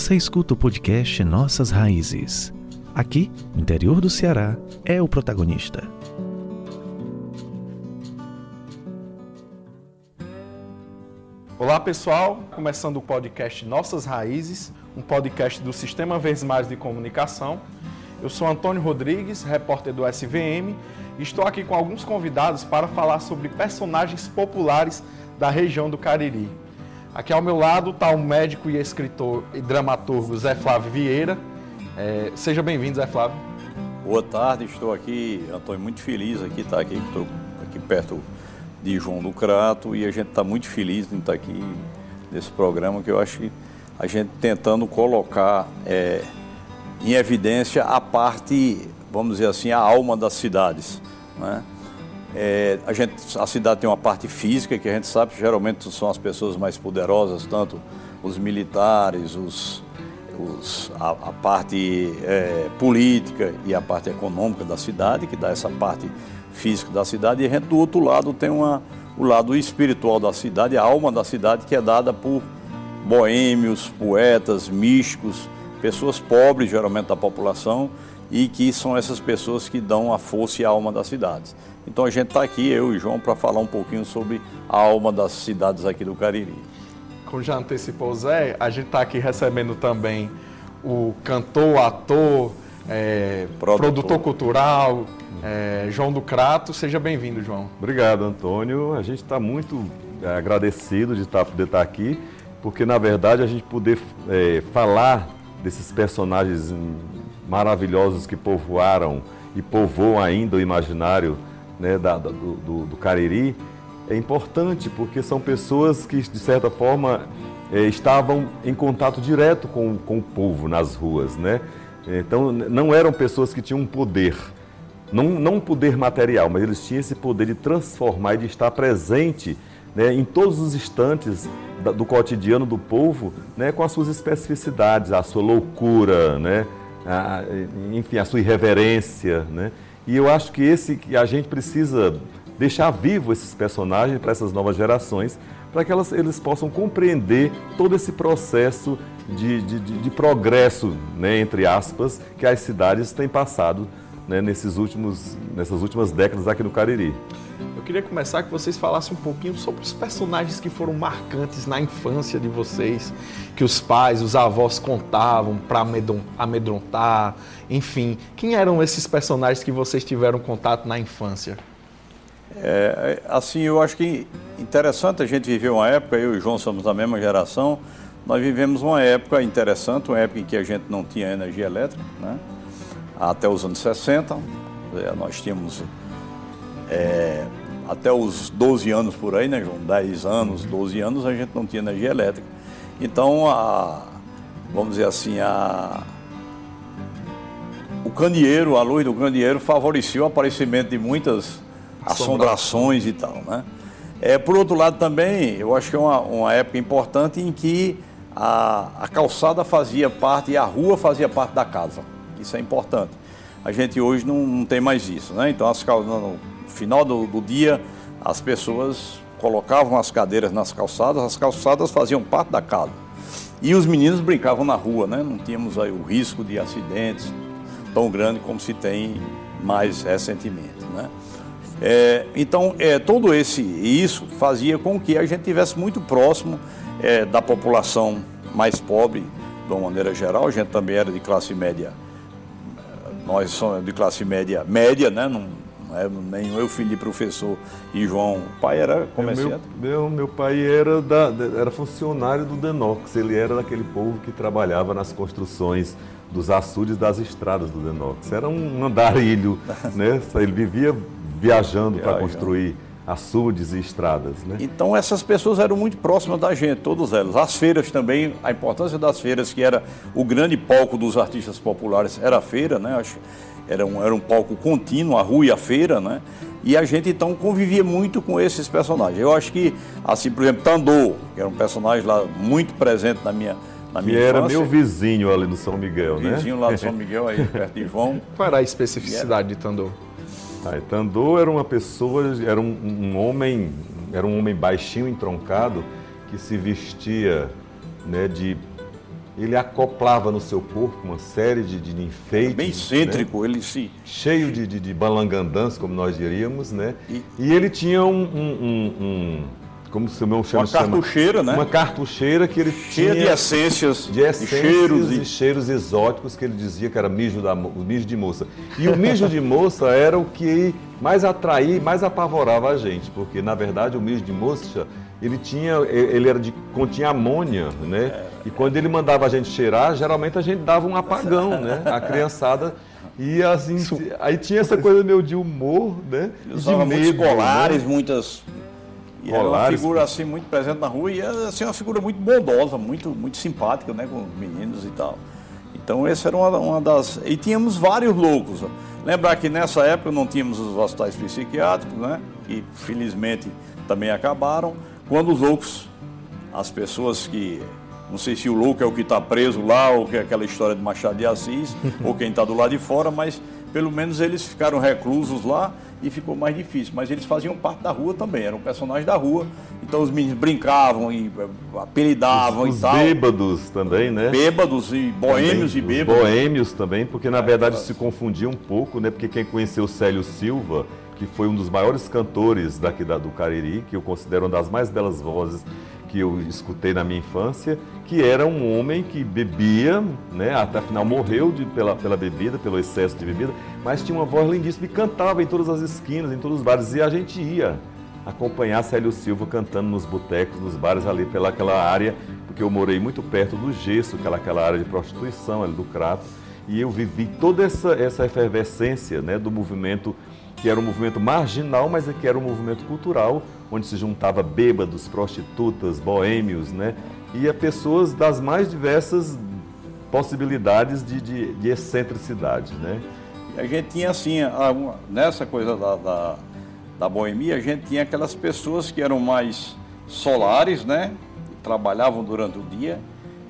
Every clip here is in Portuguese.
Você escuta o podcast Nossas Raízes. Aqui, o interior do Ceará é o protagonista. Olá pessoal, começando o podcast Nossas Raízes, um podcast do Sistema Verdes Mares de Comunicação. Eu sou Antônio Rodrigues, repórter do SVM, e estou aqui com alguns convidados para falar sobre personagens populares da região do Cariri. Aqui ao meu lado está o médico e escritor e dramaturgo Zé Flávio Vieira. É, seja bem-vindo, Zé Flávio. Boa tarde, estou aqui, Antônio, muito feliz aqui, estar tá aqui, estou aqui perto de João do Crato e a gente está muito feliz em estar aqui nesse programa que eu acho que a gente tentando colocar é, em evidência a parte, vamos dizer assim, a alma das cidades. Né? É, a, gente, a cidade tem uma parte física que a gente sabe que geralmente são as pessoas mais poderosas, tanto os militares, os, os, a, a parte é, política e a parte econômica da cidade, que dá essa parte físico da cidade, e a gente do outro lado tem uma, o lado espiritual da cidade, a alma da cidade, que é dada por boêmios, poetas, místicos, pessoas pobres, geralmente da população, e que são essas pessoas que dão a força e a alma das cidades. Então a gente está aqui, eu e João, para falar um pouquinho sobre a alma das cidades aqui do Cariri. Como já antecipou o Zé, a gente está aqui recebendo também o cantor, ator, é, produtor. produtor cultural, é, João do Crato. Seja bem-vindo, João. Obrigado, Antônio. A gente está muito é, agradecido de estar, tá, poder estar tá aqui, porque na verdade a gente poder é, falar desses personagens maravilhosos que povoaram e povoam ainda o imaginário né, da, do, do, do, Cariri é importante, porque são pessoas que, de certa forma, é, estavam em contato direto com, com o povo nas ruas. Né? Então, não eram pessoas que tinham um poder, não, não um poder material, mas eles tinham esse poder de transformar e de estar presente né, em todos os instantes do cotidiano do povo, né, com as suas especificidades, a sua loucura, né, a, enfim, a sua irreverência. Né? E eu acho que esse que a gente precisa deixar vivo esses personagens para essas novas gerações, para que elas, eles possam compreender todo esse processo de, de, de, de progresso, né, entre aspas, que as cidades têm passado né, nesses últimos, nessas últimas décadas aqui no Cariri. Eu queria começar que vocês falassem um pouquinho sobre os personagens que foram marcantes na infância de vocês, que os pais, os avós contavam para amedrontar, enfim. Quem eram esses personagens que vocês tiveram contato na infância? É, assim, eu acho que interessante a gente viver uma época, eu e o João somos da mesma geração, nós vivemos uma época interessante, uma época em que a gente não tinha energia elétrica, né? Até os anos 60. Nós tínhamos é, até os 12 anos por aí, né, João? 10 anos, 12 anos, a gente não tinha energia elétrica. Então, a, vamos dizer assim, a, o candeeiro, a luz do candeeiro favoreceu o aparecimento de muitas assombrações e tal, né? É, por outro lado também, eu acho que é uma, uma época importante em que a, a calçada fazia parte e a rua fazia parte da casa. Isso é importante. A gente hoje não, não tem mais isso, né? Então, as, no final do, do dia, as pessoas colocavam as cadeiras nas calçadas, as calçadas faziam parte da casa. E os meninos brincavam na rua, né? Não tínhamos aí o risco de acidentes tão grande como se tem mais recentemente, né? É, então, é, todo esse isso fazia com que a gente tivesse muito próximo é, da população mais pobre, de uma maneira geral. A gente também era de classe média nós somos de classe média, média, né? Não, não é nem eu, filho de professor, e João, o pai era comerciante? Meu, meu, meu pai era, da, era funcionário do Denox, ele era daquele povo que trabalhava nas construções dos açudes das estradas do Denox. Era um andarilho, né? Ele vivia viajando para construir açudes e estradas, né? Então essas pessoas eram muito próximas da gente, todas elas. As feiras também, a importância das feiras, que era o grande palco dos artistas populares, era a feira, né? Acho, era um, era um palco contínuo, a rua e a feira, né? E a gente então convivia muito com esses personagens. Eu acho que, assim, por exemplo, Tandô, que era um personagem lá muito presente na minha, na minha que era meu vizinho ali no São Miguel, vizinho né? Vizinho lá do São Miguel, aí perto de João. Qual era a especificidade de Tandô? Tandô era uma pessoa, era um, um, homem, era um homem baixinho, entroncado, que se vestia né, de ele acoplava no seu corpo uma série de, de enfeites. Bem excêntrico, né? ele se. Cheio de, de, de balangandãs, como nós diríamos, né? E, e ele tinha um, um, um como se meu chama, uma cartucheira, chama, né? Uma cartucheira que ele Cheia tinha de essências, de essências cheiros e... e... cheiros exóticos que ele dizia que era mijo da mijo de moça. E o mijo de moça era o que mais atraía, mais apavorava a gente, porque na verdade o mijo de moça ele tinha, ele era de continha amônia, né? E quando ele mandava a gente cheirar, geralmente a gente dava um apagão, né? A criançada e assim, aí tinha essa coisa meio de humor, né? de medo, muitos colares, né? muitas e era uma figura assim muito presente na rua e era assim, uma figura muito bondosa, muito, muito simpática né, com os meninos e tal. Então essa era uma, uma das. E tínhamos vários loucos. Lembrar que nessa época não tínhamos os hospitais psiquiátricos, né? Que felizmente também acabaram. Quando os loucos, as pessoas que. Não sei se o louco é o que está preso lá, ou que é aquela história de Machado de Assis, ou quem está do lado de fora, mas pelo menos eles ficaram reclusos lá e ficou mais difícil. Mas eles faziam parte da rua também, eram personagens da rua. Então os meninos brincavam e eh, apelidavam os, e tal. Os bêbados também, né? Bêbados e boêmios também, e bêbados. boêmios também, porque na é, verdade se confundia um pouco, né? Porque quem conheceu o Célio Silva, que foi um dos maiores cantores daqui da, do Cariri, que eu considero uma das mais belas vozes que eu escutei na minha infância, que era um homem que bebia, né, até afinal morreu de, pela, pela bebida, pelo excesso de bebida, mas tinha uma voz lindíssima e cantava em todas as esquinas, em todos os bares, e a gente ia acompanhar Célio Silva cantando nos botecos, nos bares ali pelaquela área, porque eu morei muito perto do Gesso, aquela, aquela área de prostituição ali do Crato, e eu vivi toda essa, essa efervescência né, do movimento que era um movimento marginal, mas que era um movimento cultural, onde se juntava bêbados, prostitutas, boêmios, né? E a pessoas das mais diversas possibilidades de, de, de excentricidade, né? E a gente tinha assim, nessa coisa da, da, da boemia, a gente tinha aquelas pessoas que eram mais solares, né? Trabalhavam durante o dia,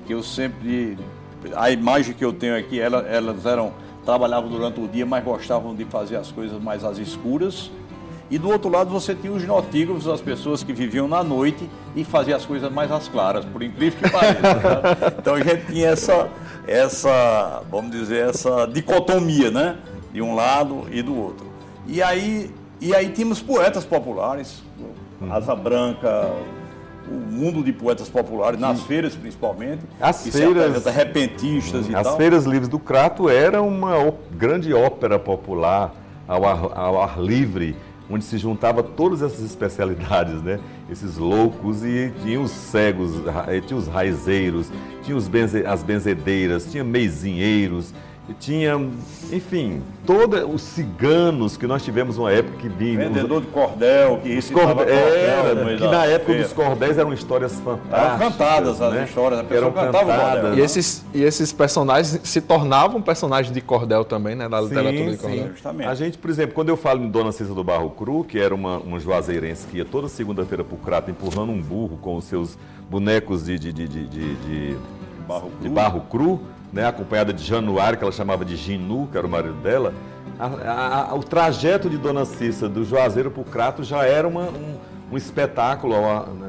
que eu sempre... A imagem que eu tenho aqui, elas, elas eram trabalhavam durante o dia, mas gostavam de fazer as coisas mais às escuras. E do outro lado você tinha os notígrafos, as pessoas que viviam na noite e faziam as coisas mais às claras, por incrível que pareça. né? Então a gente tinha essa, essa, vamos dizer, essa dicotomia, né? De um lado e do outro. E aí, e aí tínhamos poetas populares, Asa Branca, o mundo de poetas populares, nas Sim. feiras principalmente, as feiras repentistas e as tal. As feiras livres do Crato era uma grande ópera popular ao ar, ao ar livre, onde se juntava todas essas especialidades, né? Esses loucos e tinha os cegos, tinha os raizeiros, tinha os benze, as benzedeiras, tinha meizinheiros, tinha, enfim, todos os ciganos que nós tivemos uma época que vinham. Vendedor de cordel, que isso cordel, era, que na época feira. dos cordéis eram histórias fantásticas. Eram cantadas as né? histórias, a pessoa eram cantava cantadas, o cordel. E esses, e esses personagens se tornavam personagens de cordel também, né? Da literatura de cordel. Sim, justamente. A gente, por exemplo, quando eu falo em Dona Cisa do Barro Cru, que era uma, uma juazeirense que ia toda segunda-feira para o Crato empurrando um burro com os seus bonecos de, de, de, de, de, barro cru. Né, acompanhada de Januário, que ela chamava de Ginu, que era o marido dela, a, a, o trajeto de Dona Cissa do Juazeiro para o Crato já era uma, um, um, espetáculo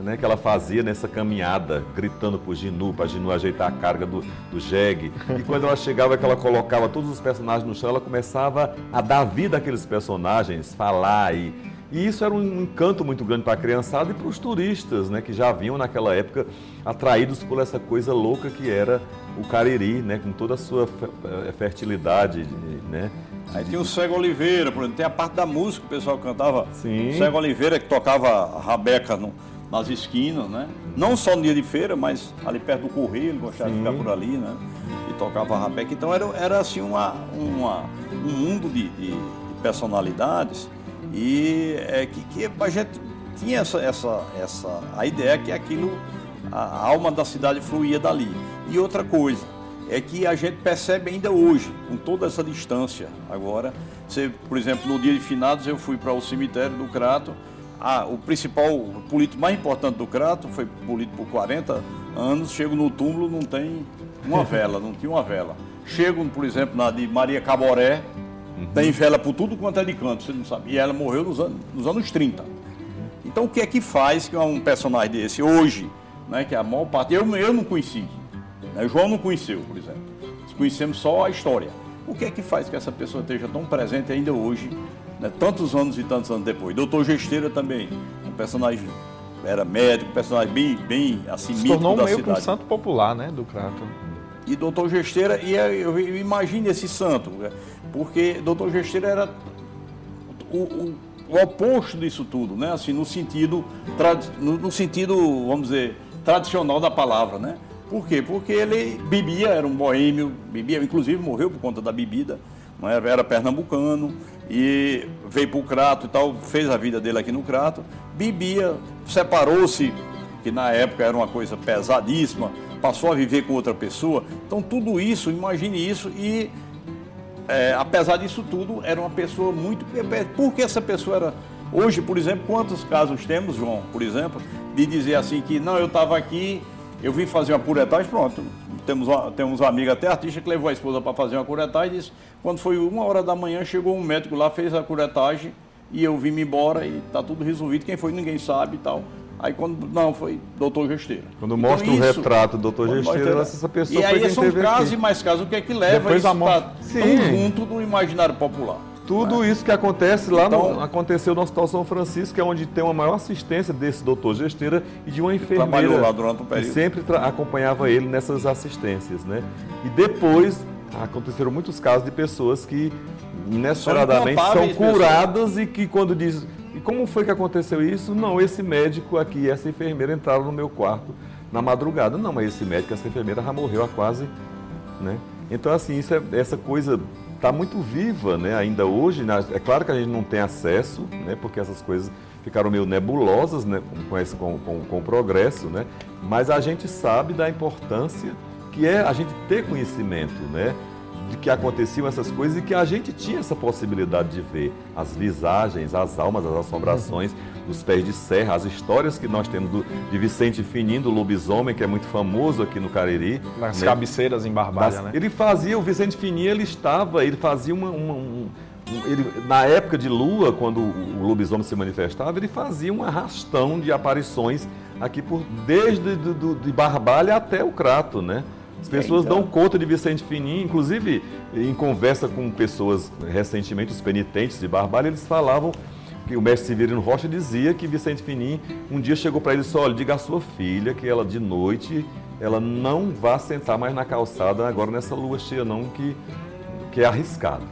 né, que ela fazia nessa caminhada, gritando para o Ginu, para Ginu ajeitar a carga do, do jegue. E quando ela chegava, que ela colocava todos os personagens no chão, ela começava a dar vida àqueles personagens, falar e e isso era um encanto muito grande para a criançada e para os turistas, né, que já vinham naquela época atraídos por essa coisa louca que era o Cariri, né, com toda a sua eh, fertilidade, né? Aí tinha o Cego Oliveira, por exemplo, tem a parte da música, o pessoal cantava. Sim. O Cego Oliveira que tocava rabeca no, nas esquinas, né? Não só no dia de feira, mas ali perto do Correio, ele gostava Sim. de ficar por ali, né? E tocava rabeca. Então era, era assim uma, uma um mundo de, de, de personalidades e é, que, que a gente tinha essa, essa, essa a ideia que aquilo, a alma da cidade fluía dali. E outra coisa, é que a gente percebe ainda hoje, com toda essa distância agora. Você, por exemplo, no dia de finados eu fui para o cemitério do Crato. Ah, o principal, o político mais importante do Crato, foi político por 40 anos, chego no túmulo, não tem uma vela, não tinha uma vela. Chego, por exemplo, na de Maria Caboré, Uhum. Tem vela por tudo quanto é de canto, você não sabe. E ela morreu nos anos, nos anos 30. Então o que é que faz que um personagem desse hoje, né, que é a maior parte, eu, eu não conheci, Né? João não conheceu, por exemplo. Nós conhecemos só a história. O que é que faz que essa pessoa esteja tão presente ainda hoje, né? tantos anos e tantos anos depois? Doutor Gesteira também, um personagem era médico, um personagem bem, bem assim, Se tornou da meio cidade. um santo popular, né, do Crato. E doutor Gesteira, e eu, eu imagino esse santo? Porque doutor Gesteira era o, o- o oposto disso tudo, né? Assim, no sentido, no, no sentido, vamos dizer, tradicional da palavra, né? Por quê? Porque ele bebia, era um boêmio, bebia, inclusive morreu por conta da bebida, não era, era pernambucano, e veio para o Crato e tal, fez a vida dele aqui no Crato, bebia, separou-se, que na época era uma coisa pesadíssima, passou a viver com outra pessoa. Então tudo isso, imagine isso, e é, apesar disso tudo, era uma pessoa muito. Por que essa pessoa era. Hoje, por exemplo, quantos casos temos, João, por exemplo, de dizer assim que não, eu estava aqui, eu vim fazer uma curetagem, pronto. Temos, uma- temos um amigo até artista que levou a esposa para fazer uma curetagem e disse, quando foi uma hora da manhã, chegou um médico lá, fez a curetagem e eu vim embora e está tudo resolvido. Quem foi, ninguém sabe e tal. Aí quando. Não, foi doutor Gesteira. Quando Então, mostra o isso- retrato do quando Gesteira, essa pessoa E aí são teve casos aqui. e mais casos. O que é que leva Depois isso a morte- tá tão junto do imaginário popular? Tudo isso que acontece lá no, Então- aconteceu no Hospital São Francisco, que é onde tem uma maior assistência desse doutor Gesteira e de uma enfermeira trabalhou lá durante um que período. sempre tra- acompanhava ele nessas assistências, né? E depois aconteceram muitos casos de pessoas que inesperadamente são, pessoas. curadas e que quando diz e como foi que aconteceu isso? Não, esse médico aqui, essa enfermeira entraram no meu quarto na madrugada. Não, mas esse médico, essa enfermeira já morreu há quase né? Então, assim, isso é- essa coisa está muito viva né? ainda hoje. né? É claro que a gente não tem acesso, né? porque essas coisas ficaram meio nebulosas né? com, esse, com, com, com o progresso, né? mas a gente sabe da importância que é a gente ter conhecimento né? De que aconteciam essas coisas e que a gente tinha essa possibilidade de ver as visagens, as almas, as assombrações dos pés de serra, as histórias que nós temos do, de Vicente Fininho, do lobisomem, que é muito famoso aqui no Cariri. Nas né? cabeceiras em Barbalha, né? Ele fazia, o Vicente Fininho, ele estava, ele fazia uma. uma- um- ele, na época de lua, quando o, o lobisomem se manifestava, ele fazia um arrastão de aparições aqui por desde do, do- de Barbalha até o Crato, né? As pessoas então. dão conta de Vicente Fininho, inclusive em conversa com pessoas recentemente, os penitentes de Barbalha, eles falavam que o mestre Severino Rocha dizia que Vicente Fininho um dia chegou para ele e disse: Olha, diga à sua filha que ela de noite ela não vá sentar mais na calçada agora nessa lua cheia, não, que, que é arriscado.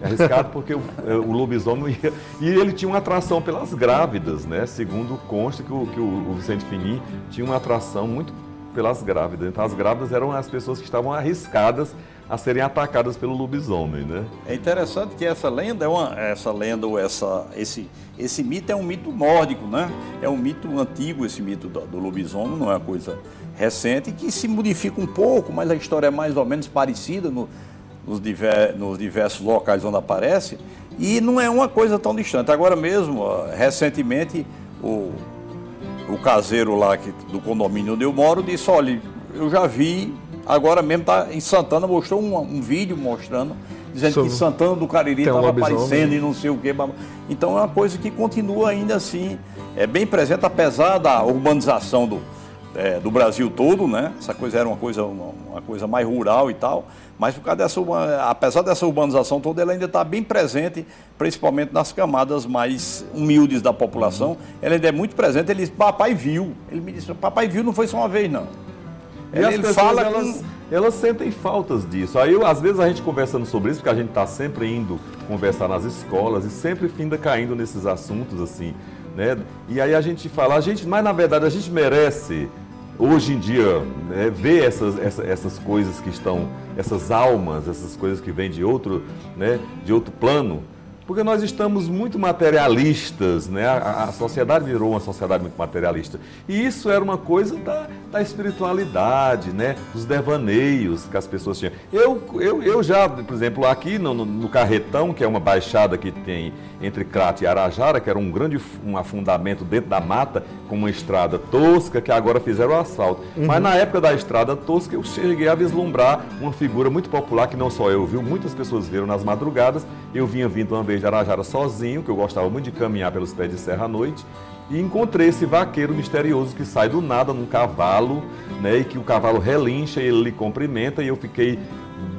É arriscado porque o, é, o lobisomem ia. E ele tinha uma atração pelas grávidas, né? Segundo consta que o, que o Vicente Fininho tinha uma atração muito pelas grávidas. Então as grávidas eram as pessoas que estavam arriscadas a serem atacadas pelo lobisomem, né? É interessante que essa lenda é uma, essa lenda ou essa, esse, esse mito é um mito nórdico, né? É um mito antigo esse mito do, do lobisomem, não é uma coisa recente que se modifica um pouco, mas a história é mais ou menos parecida no- nos, diver- nos diversos locais onde aparece e não é uma coisa tão distante. Agora mesmo, recentemente, o, o caseiro lá que, do condomínio onde eu moro disse, olha, eu já vi, agora mesmo está em Santana, mostrou um, um vídeo mostrando, dizendo Sobre- que Santana do Cariri estava aparecendo e não sei o quê. Então é uma coisa que continua ainda assim, é bem presente, apesar da urbanização do, é, do Brasil todo, né? Essa coisa era uma coisa, uma, uma coisa mais rural e tal, mas por causa dessa, apesar dessa urbanização toda, ela ainda está bem presente, principalmente nas camadas mais humildes da população. Ela ainda é muito presente. Ele disse, papai viu. Ele me disse, papai viu, não foi só uma vez, não. E Ele, ele pessoas, fala elas, com... elas sentem faltas disso. Aí, eu, às vezes, a gente conversando sobre isso, porque a gente está sempre indo conversar nas escolas e sempre finda caindo nesses assuntos, assim, né? E aí a gente fala, a gente, mas na verdade a gente merece, hoje em dia, né, ver essas, essa- essas coisas que estão, essas almas, essas coisas que vêm de outro, né, de outro plano, porque nós estamos muito materialistas, né? A, a sociedade virou uma sociedade muito materialista. E isso era uma coisa da, da espiritualidade, né? Dos devaneios que as pessoas tinham. Eu, eu, eu já, por exemplo, aqui no, no- no Carretão, que é uma baixada que tem entre Crato e Arajara, que era um grande um afundamento dentro da mata, com uma estrada tosca, que agora fizeram asfalto. Mas na época da estrada tosca, eu cheguei a vislumbrar uma figura muito popular, que não só eu vi, muitas pessoas viram nas madrugadas. Eu vinha vindo uma vez de Arajara sozinho, que eu gostava muito de caminhar pelos pés de serra à noite, e encontrei esse vaqueiro misterioso que sai do nada num cavalo, né, e que o cavalo relincha e ele lhe cumprimenta, e eu fiquei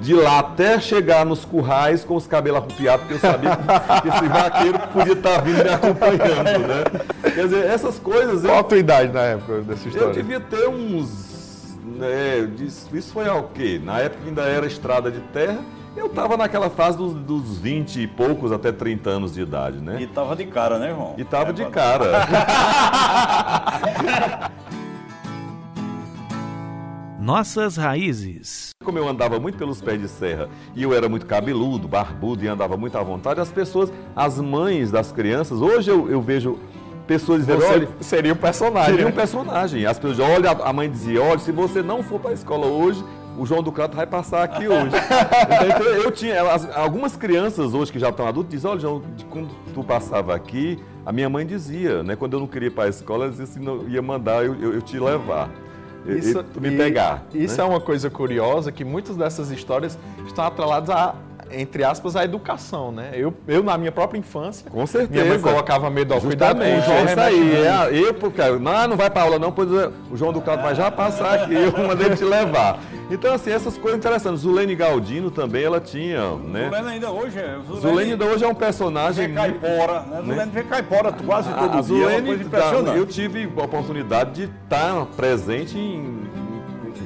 de lá até chegar nos currais com os cabelos arrupiados, porque eu sabia que esse vaqueiro podia estar vindo me acompanhando, né? Quer dizer, essas coisas... Qual a tua idade na época dessa história? Eu devia ter uns... Né, isso foi ao quê? Na época ainda era estrada de terra, eu estava naquela fase dos, dos 20 e poucos até 30 anos de idade, né? E tava de cara, né, João? E tava é, de cara. Nossas raízes. Como eu andava muito pelos pés de serra e eu era muito cabeludo, barbudo e andava muito à vontade, as pessoas, as mães das crianças, hoje eu, eu vejo pessoas dizendo, você seria um personagem. Seria um né? personagem. As pessoas, olha, a mãe dizia, olha, se você não for para a escola hoje, o João do Crato vai passar aqui hoje. então, eu tinha, elas, algumas crianças hoje que já estão adultas dizem, olha, João, quando tu passava aqui, a minha mãe dizia, né? Quando eu não queria ir para a escola, ela dizia assim, não, ia mandar eu, eu, eu te levar. Isso, e, tu me pegar. Isso né? é uma coisa curiosa, que muitas dessas histórias estão atreladas a, entre aspas, a educação, né? Eu, eu na minha própria infância, com certeza, minha mãe colocava medo ao cuidado com o João é isso aí. É, eu, porque, não, não vai para aula não, pois o João do Caldo vai já passar aqui, eu mandei te levar. Então, assim, essas coisas interessantes. Zulene Galdino também, ela tinha, né? Zulene ainda hoje é... Zulene, Zulene ainda hoje é um personagem... Vê caipora, né? Zulene né? vê caipora quase todo a, dia, Zulene, é uma coisa Eu tive a oportunidade de estar presente em,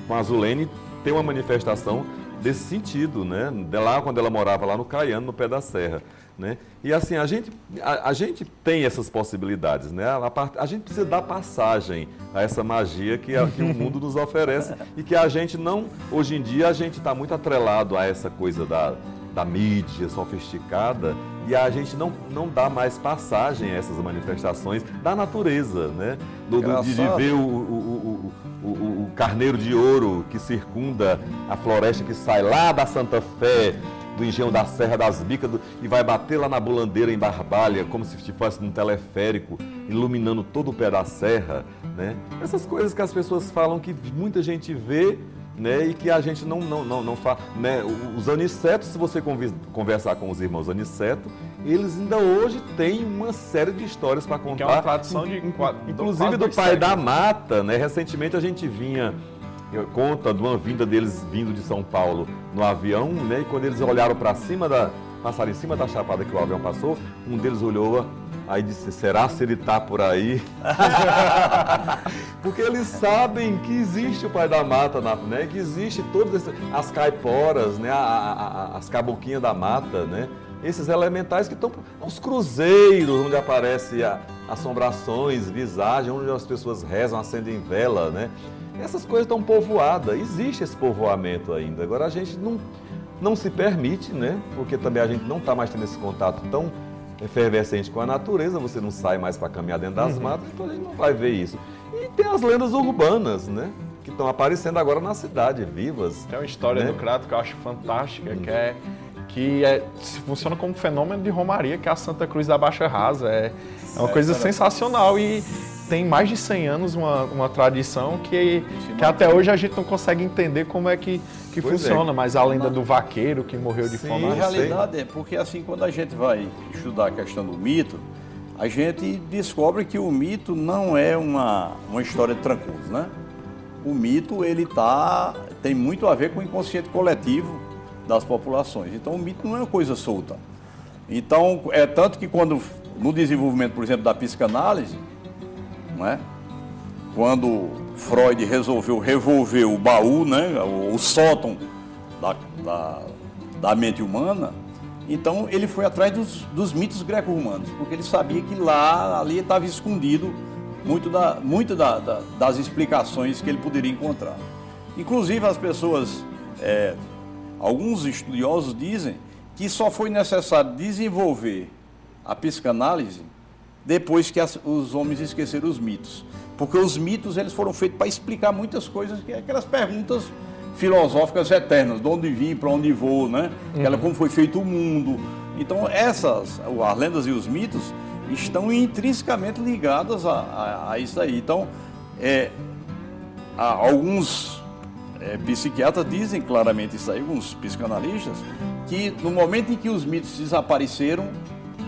com a Zulene, ter uma manifestação desse sentido, né? De lá quando ela morava lá no Caiano, no pé da serra. Né? E assim, a gente, a, a gente tem essas possibilidades, né? A, a, gente precisa dar passagem a essa magia que, a, que o mundo nos oferece e que a gente não, hoje em dia, a gente está muito atrelado a essa coisa da, da mídia sofisticada e a gente não, não dá mais passagem a essas manifestações da natureza, né? Do, do, de, de ver o, o, o, o, carneiro de ouro que circunda a floresta que sai lá da Santa Fé, do engenho da Serra das Bicas do, e vai bater lá na bulandeira em Barbalha, como se estivesse num teleférico, iluminando todo o pé da serra. Né? Essas coisas que as pessoas falam que muita gente vê né, e que a gente não, não, não, não faz. Né? Os anicetos, se você conversar com os irmãos aniceto, eles ainda hoje têm uma série de histórias para contar. Que é uma tradição de Inclusive do, do pai da mata. Né? Recentemente a gente vinha conta de uma vinda deles vindo de São Paulo no avião, né? E quando eles olharam para cima da passaram em cima da chapada que o avião passou, um deles olhou aí disse: "Será se ele está por aí?" Porque eles sabem que existe o pai da mata, né? Que existe todas as caiporas, né? A, a, a, as caboquinhas da mata, né? Esses elementais que estão os cruzeiros onde aparecem assombrações, visagem, onde as pessoas rezam, acendem vela, né? Essas coisas estão povoadas, existe esse povoamento ainda. Agora a gente não, não se permite, né? Porque também a gente não está mais tendo esse contato tão efervescente com a natureza, você não sai mais para caminhar dentro das uhum. matas, então a gente não vai ver isso. E tem as lendas urbanas, né? Que estão aparecendo agora na cidade, vivas. Tem uma história né? do Crato que eu acho fantástica, uhum. que é que é, funciona como um fenômeno de romaria, que é a Santa Cruz da Baixa Rasa. É, é uma coisa sensacional e tem mais de 100 anos uma, uma tradição que, que até hoje a gente não consegue entender como é que, que é. funciona, é. mas a lenda do vaqueiro que morreu de Sim, fome. Na realidade é porque assim, quando a gente vai estudar a questão do mito, a gente descobre que o mito não é uma, uma história de tranquilos, né? O mito, ele tá, tem muito a ver com o inconsciente coletivo das populações. Então, o mito não é uma coisa solta. Então, é tanto que quando, no desenvolvimento, por exemplo, da psicanálise, não é? Quando Freud resolveu revolver o baú, né, o, sótão da, da, da, mente humana, então ele foi atrás dos, dos mitos greco-romanos, porque ele sabia que lá, ali estava escondido muito, da, muito da, da, das explicações que ele poderia encontrar. Inclusive as pessoas, é, alguns estudiosos dizem que só foi necessário desenvolver a psicanálise depois que as, os homens esqueceram os mitos. Porque os mitos eles foram feitos para explicar muitas coisas, que é aquelas perguntas filosóficas eternas, de onde vim, para onde vou, né? Aquela, uhum. como foi feito o mundo. Então essas, as lendas e os mitos estão intrinsecamente ligadas a, a, a isso aí. Então, é, alguns é, psiquiatras dizem claramente isso aí, alguns psicanalistas, que no momento em que os mitos desapareceram,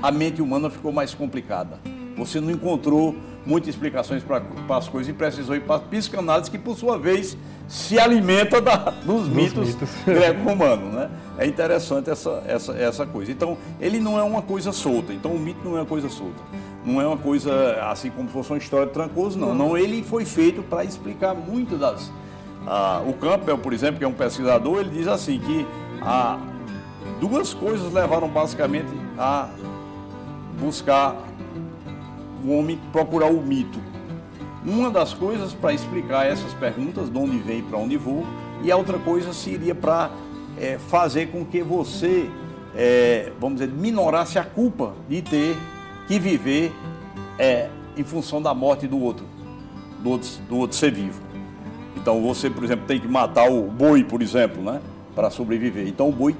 a mente humana ficou mais complicada. Você não encontrou muitas explicações para as coisas e precisou ir para a psicanálise, que por sua vez se alimenta da, dos, dos mitos, mitos. greco-romanos. Né? É interessante essa, essa, essa coisa. Então, ele não é uma coisa solta. Então, o mito não é uma coisa solta. Não é uma coisa assim como fosse uma história de trancoso, não. Não, ele foi feito para explicar muitas das. Ah, o Campbell, por exemplo, que é um pesquisador, ele diz assim que ah, duas coisas levaram basicamente a buscar o homem procurar o mito. Uma das coisas para explicar essas perguntas, de onde vem e para onde vou, e a outra coisa seria para é, fazer com que você, é, vamos dizer, minorasse a culpa de ter que viver é, em função da morte do outro, do outro, do outro ser vivo. Então você, por exemplo, tem que matar o boi, por exemplo, né, para sobreviver. Então o boi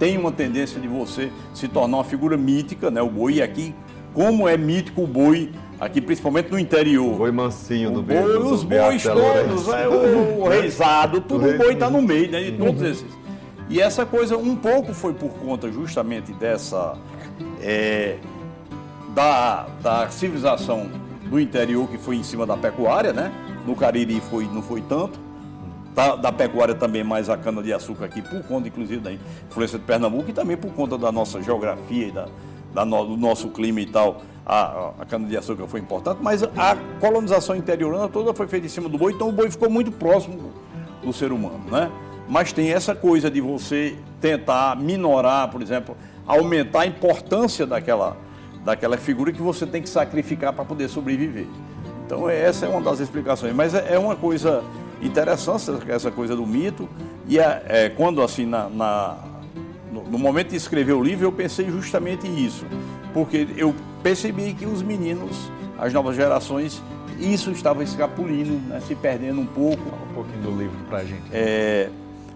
tem uma tendência de você se tornar uma figura mítica, né? O boi aqui, como é mítico o boi aqui, principalmente no interior. O boi mansinho do boi, Os bois todos, é, o, o reizado, tudo o boi está no meio, né? De todos esses. E essa coisa um pouco foi por conta justamente dessa é, da, da civilização do interior que foi em cima da pecuária, né? No Cariri foi, não foi tanto da, da pecuária também mais a cana-de-açúcar aqui, por conta, inclusive, da influência de Pernambuco e também por conta da nossa geografia e da, da no, do nosso clima e tal. A, a cana-de-açúcar foi importante, mas a colonização interiorana toda foi feita em cima do boi, então o boi ficou muito próximo do, ser humano, né? Mas tem essa coisa de você tentar minorar, por exemplo, aumentar a importância daquela, daquela figura que você tem que sacrificar para poder sobreviver. Então essa é uma das explicações, mas é, é uma coisa interessante essa coisa do mito. E é, é quando, assim, na, na no, no, momento de escrever o livro, eu pensei justamente isso. Porque eu percebi que os meninos, as novas gerações, isso estava escapulindo, né, se perdendo um pouco. Um pouquinho do livro para a gente. É,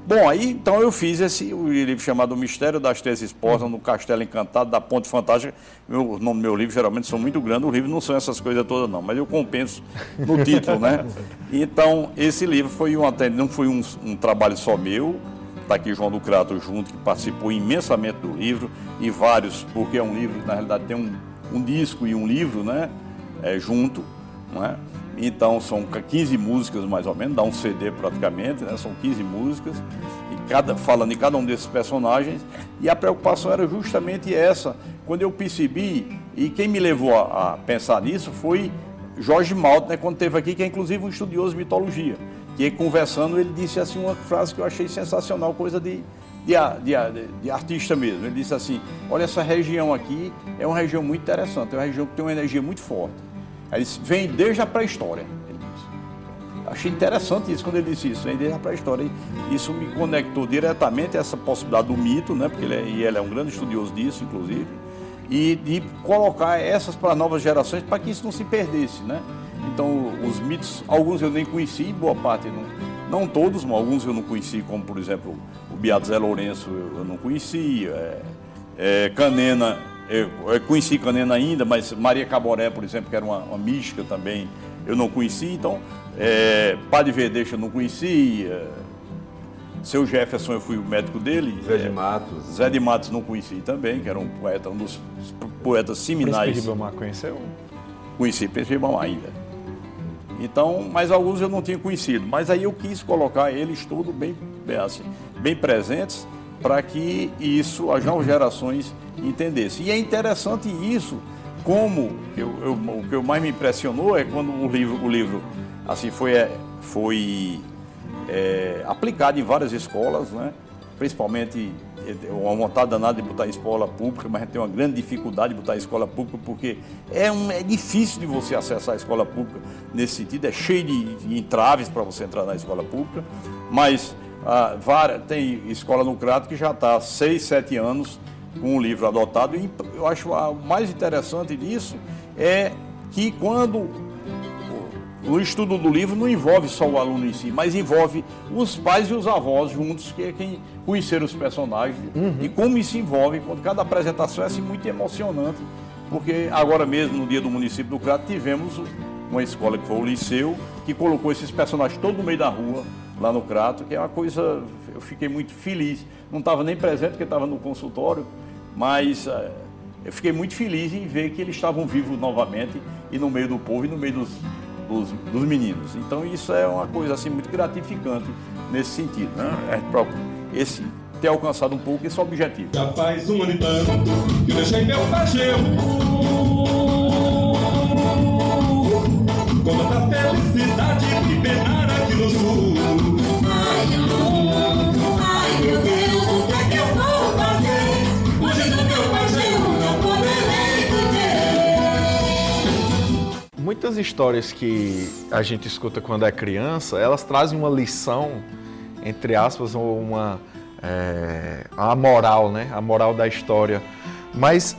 Bom, aí então eu fiz esse o livro chamado O Mistério das Três Esposas no Castelo Encantado da Ponte Fantástica. Meu, o nome do meu livro geralmente são muito grandes, o livro não são essas coisas todas não, mas eu compenso no título, né? Então, esse livro foi um, não foi um, um trabalho só meu, está aqui João do Crato junto, que participou imensamente do livro, e vários, porque é um livro que na realidade tem um, um disco e um livro, né? É, junto, não é? Então são 15 músicas mais ou menos, dá um CD praticamente, né? São 15 músicas, e cada, falando em cada um desses personagens. E a preocupação era justamente essa. Quando eu percebi, e quem me levou a, a pensar nisso foi Jorge Malta, né, quando esteve aqui, que é inclusive um estudioso de mitologia. Que conversando, ele disse assim uma frase que eu achei sensacional, coisa de, de, de, de, artista mesmo. Ele disse assim: Olha, essa região aqui é uma região muito interessante, é uma região que tem uma energia muito forte. Aí vem desde a pré-história. Achei interessante isso quando ele disse isso, vem desde a pré-história. Isso me conectou diretamente a essa possibilidade do mito, né? Porque ele é, e ele é um grande estudioso disso, inclusive, e de colocar essas para novas gerações para que isso não se perdesse, né? Então, os mitos, alguns eu nem conheci, boa parte não, não todos, mas alguns eu não conheci, como por exemplo o Beato Zé Lourenço eu, não conhecia, é, é, Canena eu, eu conheci Canena ainda, mas Maria Caboré, por exemplo, que era uma, uma mística também, eu não conhecia. Então, é, Padre Verdeixa eu não conhecia. Seu Jefferson, eu fui o médico dele. Zé de Matos. Zé de Matos não conheci também, que era um poeta, um dos poetas seminais. Príncipe Ribamar conheceu? Conheci Príncipe Ribamar ainda. Então, mas alguns eu não tinha conhecido. Mas aí eu quis colocar eles todos bem, bem, assim, bem presentes para que isso, as novas gerações entendessem. E é interessante isso, como eu, eu, o que mais me impressionou é quando o livro, o livro assim, foi, é, foi é, aplicado em várias escolas, né? principalmente é, uma vontade danada de botar em escola pública, mas a gente tem uma grande dificuldade de botar em escola pública, porque é, um, é difícil de você acessar a escola pública nesse sentido, é cheio de, de entraves para você entrar na escola pública, mas ah, várias, tem escola no Crato que já está há seis, sete anos com o livro adotado. E eu acho o mais interessante disso é que quando o estudo do livro não envolve só o aluno em si, mas envolve os pais e os avós juntos, que é quem conheceram os personagens. Uhum. E como isso envolve, quando cada apresentação é assim, muito emocionante, porque agora mesmo, no dia do município do Crato, tivemos uma escola que foi o Liceu, que colocou esses personagens todo no meio da rua, lá no Crato, que é uma coisa, eu fiquei muito feliz. Não estava nem presente porque estava no consultório, mas é, eu fiquei muito feliz em ver que eles estavam vivos novamente e no meio do povo e no meio dos, dos, dos meninos. Então isso é uma coisa assim muito gratificante nesse sentido, né? É esse ter alcançado um pouco esse objetivo. Já faz um ano que deixei meu pajeu. Felicidade que penar aqui no sul. Ai, ai, meu Deus, o que é que eu vou fazer? Hoje no meu não poderei viver. Muitas histórias que a gente escuta quando é criança, elas trazem uma lição, entre aspas, ou uma é, a moral, né? A moral da história. Mas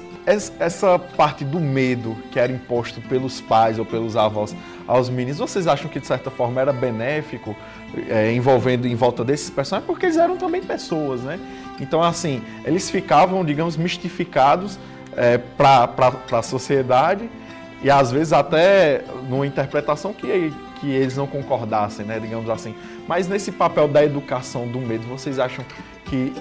essa parte do medo que era imposto pelos pais ou pelos avós aos meninos, vocês acham que de certa forma era benéfico, é, envolvendo em volta desses personagens? Porque eles eram também pessoas, né? Então, assim, eles ficavam, digamos, mistificados é, para a sociedade e às vezes até numa interpretação que, que eles não concordassem, né? Digamos assim. Mas nesse papel da educação do medo, vocês acham que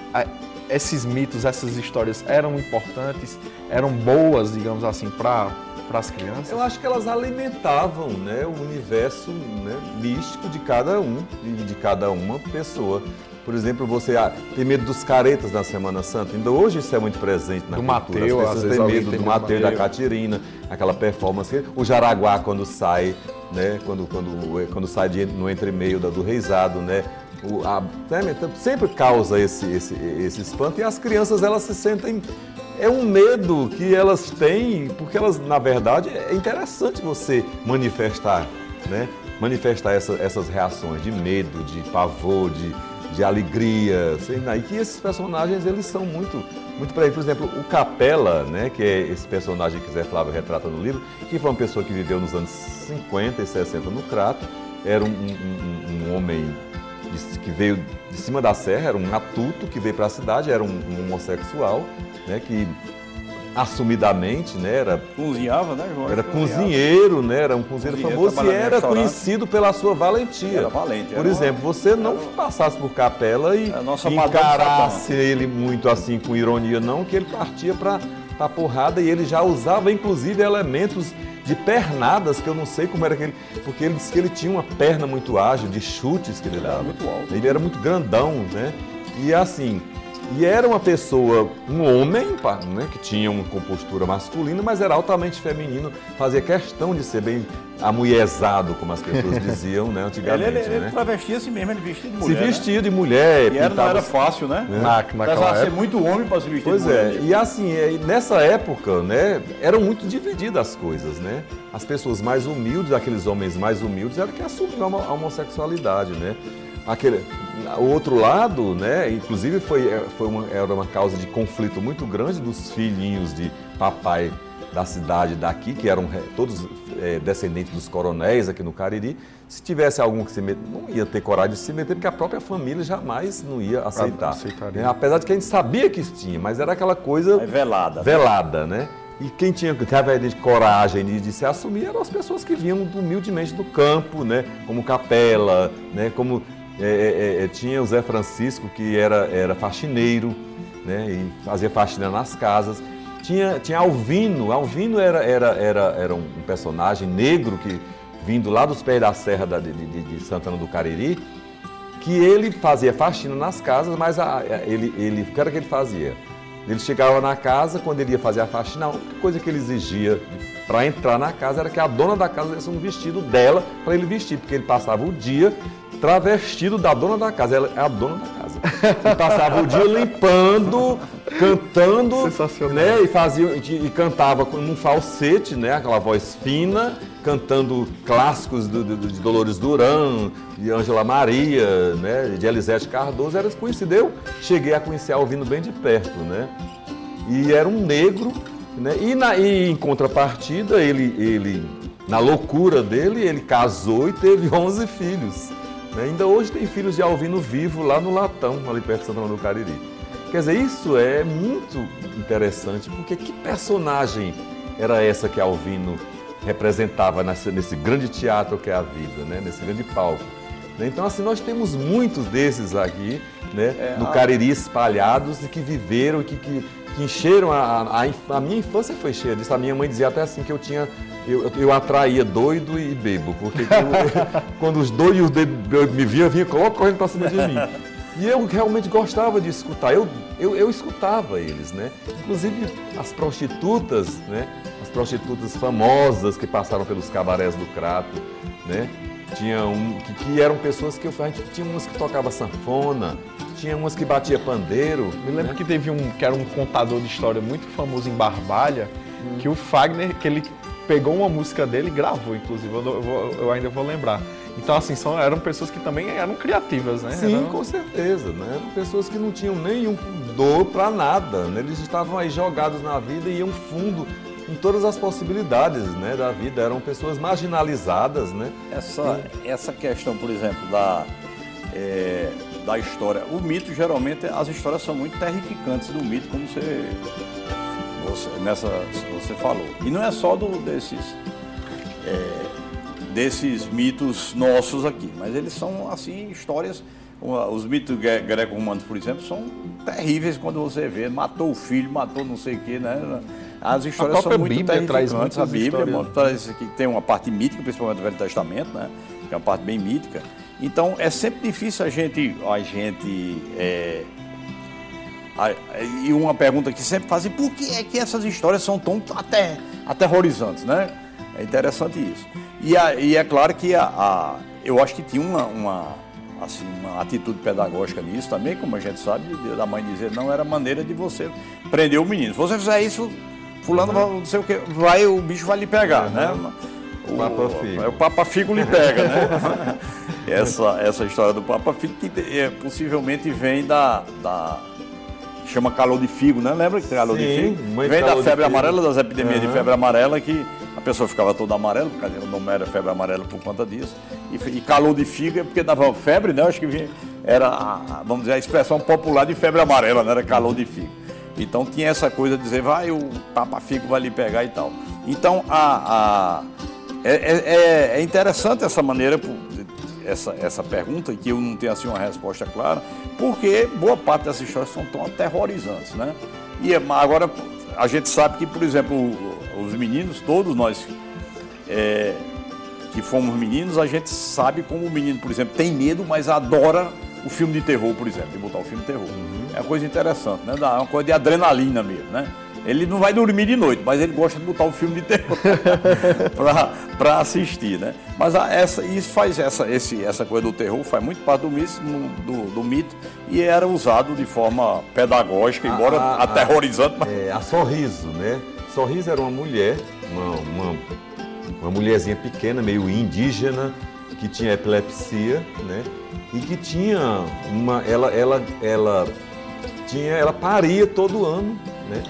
esses mitos, essas histórias eram importantes, eram boas, digamos assim, para para as crianças? Eu acho que elas alimentavam né, o universo né, místico de cada um e de cada uma pessoa. Por exemplo, você ah, tem medo dos caretas na Semana Santa. Ainda hoje isso é muito presente na do cultura. Mateu, As pessoas têm medo do Mateus, da Catirina, aquela performance. O Jaraguá quando sai, né? Quando, quando, quando sai de, no entremeio do reizado, né? O, a, né, sempre causa esse, esse, esse espanto e as crianças elas se sentem é um medo que elas têm, porque elas, na verdade, é interessante você manifestar, né? Manifestar essa, essas reações de medo, de pavor, de, de alegria, sei lá. E que esses personagens, eles são muito, muito para Por exemplo, o Capela, né? Que é esse personagem que Zé Flávio retrata no livro, que foi uma pessoa que viveu nos anos 50 e 60 no Crato, era um, um, um homem que veio de cima da serra, era um matuto que veio para a cidade, era um, um, homossexual, né, que assumidamente, né, era cozinhava, né, João? Era cozinheiro, né, era um cozinheiro, cozinheiro famoso e era conhecido pela sua valentia. Era valente. Por exemplo, você não era... passasse por capela e encarasse ele muito assim com ironia, não, que ele partia para a porrada e ele já usava inclusive elementos de pernadas, que eu não sei como era aquele. Porque ele disse que ele tinha uma perna muito ágil, de chutes que ele dava. Muito alto. Ele era muito grandão, né? E assim, e era uma pessoa, um homem, né, que tinha uma compostura masculina, mas era altamente feminino, fazia questão de ser bem amuiezado, como as pessoas diziam, né, antigamente. Ele, ele, né? ele travestia-se mesmo, ele vestia de mulher. Se vestia né? de mulher. E era, não era fácil, né? né? Na, naquela ser muito homem para se vestir pois de mulher. Pois é, e assim, é, nessa época, né, eram muito divididas as coisas, né? As pessoas mais humildes, aqueles homens mais humildes, eram que assumiam a homossexualidade, né? Aquele, o outro lado, né, inclusive foi, é, foi uma, era uma causa de conflito muito grande dos filhinhos de papai da cidade daqui, que eram todos é, descendentes dos coronéis aqui no Cariri. Se tivesse algum que se meter, não ia ter coragem de se meter, porque a própria família jamais não ia aceitar. Né? Apesar de que a gente sabia que isso tinha, mas era aquela coisa é velada. Velada, né? E quem tinha de coragem de, de, se assumir eram as pessoas que vinham humildemente do campo, né? Como Capela, né? Como é, é, é, é, tinha o Zé Francisco, que era, era faxineiro, né, e fazia faxina nas casas. Tinha, tinha Alvino, Alvino era, era, era, era um personagem negro que vindo lá dos pés da serra da, de, de, de, Santana do Cariri, que ele fazia faxina nas casas, mas a, a, ele, ele, o que era que ele fazia? Ele chegava na casa, quando ele ia fazer a faxina, a única coisa que ele exigia para entrar na casa era que a dona da casa desse um vestido dela para ele vestir, porque ele passava o dia travestido da dona da casa. Ela é a dona da casa. E passava o dia limpando, cantando, né? E fazia e cantava com um falsete, né? Aquela voz fina, cantando clássicos do, do, de Dolores Duran, de Ângela Maria, né? De Elisete Cardoso. Era conhecido. Eu cheguei a conhecer ouvindo bem de perto, né? E era um negro, né? E, na, e em contrapartida, ele, ele, na loucura dele, ele casou e teve 11 filhos. Né? Ainda hoje tem filhos de Alvino vivo lá no Latão, ali perto de Santana do Cariri. Quer dizer, isso é muito interessante, porque que personagem era essa que Alvino representava nesse, grande teatro que é a vida, né? nesse grande palco? Né? Então, assim, nós temos muitos desses aqui, né, é, no Cariri espalhados e que viveram, que, que que encheram a, a, a minha infância foi cheia disso. A minha mãe dizia até assim que eu tinha eu, eu atraía doido e bebo, porque eu- quando os doidos e os bebos me viam, vinha logo correndo para cima de mim. E eu realmente gostava de escutar. Eu, eu, eu escutava eles, né? Inclusive as prostitutas, né? As prostitutas famosas que passaram pelos cabarés do Crato, né? Tinha um que, que eram pessoas que eu a gente tinha umas que tocava sanfona, tinha umas que batia pandeiro. Me lembro né? que teve um que era um contador de história muito famoso em Barbalha, que o Fagner, que ele pegou uma música dele e gravou, inclusive, eu, eu eu ainda vou lembrar. Então, assim, são, eram pessoas que também eram criativas, né? Sim, Eram- com certeza, né? Eram pessoas que não tinham nenhum dor para nada, né? Eles estavam aí jogados na vida e iam fundo em todas as possibilidades, né, da vida. Eram pessoas marginalizadas, né? Essa, essa questão, por exemplo, da, é, da história. O mito, geralmente, as histórias são muito terrificantes do mito, como você, você, nessa, você falou. E não é só do, desses, é, desses mitos nossos aqui, mas eles são, assim, histórias... Os mitos gre- greco-romanos, por exemplo, são terríveis quando você vê. Matou o filho, matou não sei o quê, né? As histórias são muito Bíblia traz terrificantes. A muitas Bíblia mano, traz que tem uma parte mítica, principalmente do Velho Testamento, né? Que é uma parte bem mítica. Então é sempre difícil a gente, a gente é, e uma pergunta que sempre fazem, por que é que essas histórias são tão até, aterrorizantes, né? É interessante isso. E, a- e é claro que a, a- eu acho que tinha uma, uma, assim, uma atitude pedagógica nisso também, como a gente sabe, da mãe dizer, não era maneira de você prender o menino. Se você fizer isso, fulano vai, não sei o que, vai, o bicho vai lhe pegar, né? O Papa Figo. é, O Papa Figo lhe pega, né? essa, essa história do Papa Figo que é, possivelmente vem da, da chama calor de figo, né? Lembra que tem calor de Sim, figo? muito Vem da de febre figo. amarela, das epidemias de Aham. febre amarela, que a pessoa ficava toda amarela, porque o nome era febre amarela por conta disso. E, e calor de figo é porque dava febre, né? Acho que vinha, era, a- vamos dizer, a expressão popular de febre amarela, né? Era calor de figo. Então tinha essa coisa de dizer, vai, o Papa Figo vai lhe pegar e tal. Então, a, a- é, é- é- é interessante essa maneira, por- essa, essa pergunta, e que eu não tenho assim uma resposta clara, porque boa parte dessas histórias são tão aterrorizantes, né? E é- agora a gente sabe que, por exemplo, os meninos, todos nós é, que fomos meninos, a gente sabe como o menino, por exemplo, tem medo, mas adora o filme de terror, por exemplo, de botar o filme de terror. É uma coisa interessante, né? Dá uma coisa de adrenalina mesmo, né? Ele não vai dormir de noite, mas ele gosta de botar um filme de terror para assistir, né? Mas a- essa, isso faz essa, esse, essa coisa do terror, faz muito parte do, do, do mito e era usado de forma pedagógica, embora Ah, ah, ah. aterrorizante, mas É, a Sorriso, né? Sorriso era uma mulher, uma, uma, uma mulherzinha pequena, meio indígena, que tinha epilepsia, né? E que tinha uma. Ela, ela, ela tinha. Ela paria todo ano, né?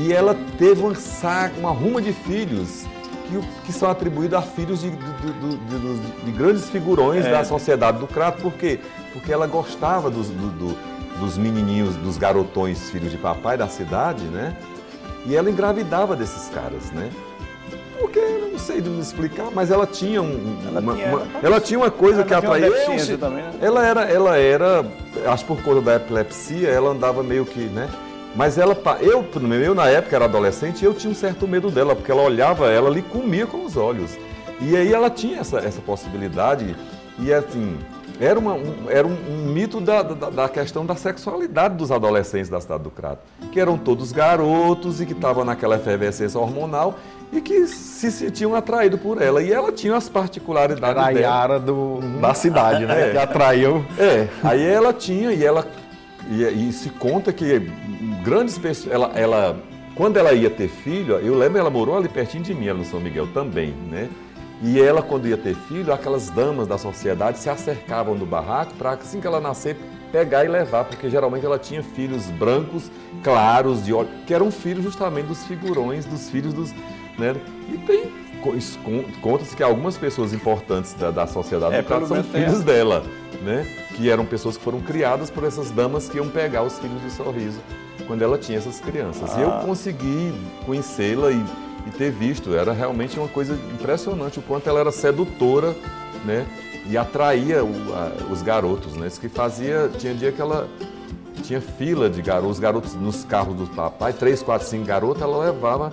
E ela teve uma saca, uma ruma de filhos que, que são atribuídos a filhos de, do- dos- de grandes figurões É. da sociedade do Crato. Por quê? Porque ela gostava dos, do- do- dos menininhos, dos garotões filhos de papai da cidade, né? E ela engravidava desses caras, né? Porque não sei de me explicar, mas ela tinha um, Ela uma, tinha- uma- ela tinha uma coisa que atraía. também, né? Ela era, ela era, acho por conta da epilepsia, ela andava meio que, né? Mas ela, eu, eu na época era adolescente, eu tinha um certo medo dela, porque ela olhava, ela lhe comia com os olhos. E aí ela tinha essa, essa possibilidade, e assim, era, uma, um, era um, um mito da, da, da questão da sexualidade dos adolescentes da cidade do Crato, que eram todos garotos e que estavam naquela efervescência hormonal e que se sentiam atraídos por ela. E ela tinha as particularidades Era dela. Yara do, da cidade, né? É. Que atraiu. É, aí ela tinha e ela e, e se conta que grandes pessoas, ela, ela quando ela ia ter filho, eu lembro ela morou ali pertinho de mim, ela no São Miguel também, né? E ela quando ia ter filho, aquelas damas da sociedade se acercavam do barraco para assim que ela nascer pegar e levar, porque geralmente ela tinha filhos brancos, claros de olho, que eram filhos justamente dos figurões, dos filhos dos, né? E tem conta-se que algumas pessoas importantes da, da sociedade É, do são filhos dela, né? Que eram pessoas que foram criadas por essas damas que iam pegar os filhos de sorriso quando ela tinha essas crianças. E eu Ah. consegui conhecê-la e, e ter visto. Era realmente uma coisa impressionante o quanto ela era sedutora, né? E atraía o- a- os garotos, né? Isso que fazia. Tinha dia que ela tinha fila de garotos, os garotos nos carros do papai, três, quatro, cinco garotos, ela levava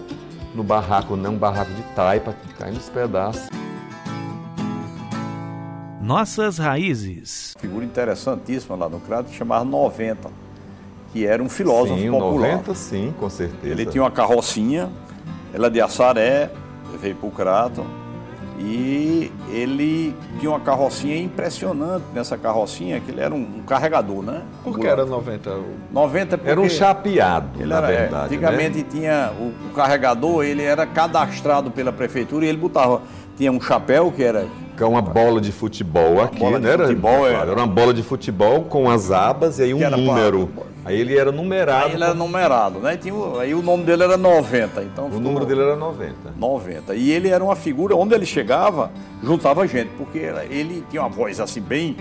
no barraco, não, um barraco de taipa, cair nos pedaços. Nossas raízes. Figura interessantíssima lá no Crato, chamava 90, que era um filósofo sim, popular. 90 sim, com certeza. Ele tinha uma carrocinha, ela é de Assaré, veio para o Crato, e ele tinha uma carrocinha impressionante nessa carrocinha, que ele era um, um carregador, né? Por que era 90? 90 porque Era um chapeado, ele na era, é, verdade. antigamente né? tinha o, o carregador, ele era cadastrado pela prefeitura e ele botava, tinha um chapéu que era Que é uma bola de futebol aqui, bola de né? Era- futebol, é. era uma bola de futebol com as abas e aí um era número. Aí ele era numerado. Aí ele era numerado, né? Tinha aí o nome dele era 90. Então O número dele era 90. 90. E ele era uma figura, onde ele chegava, juntava gente, porque era- ele tinha uma voz assim bem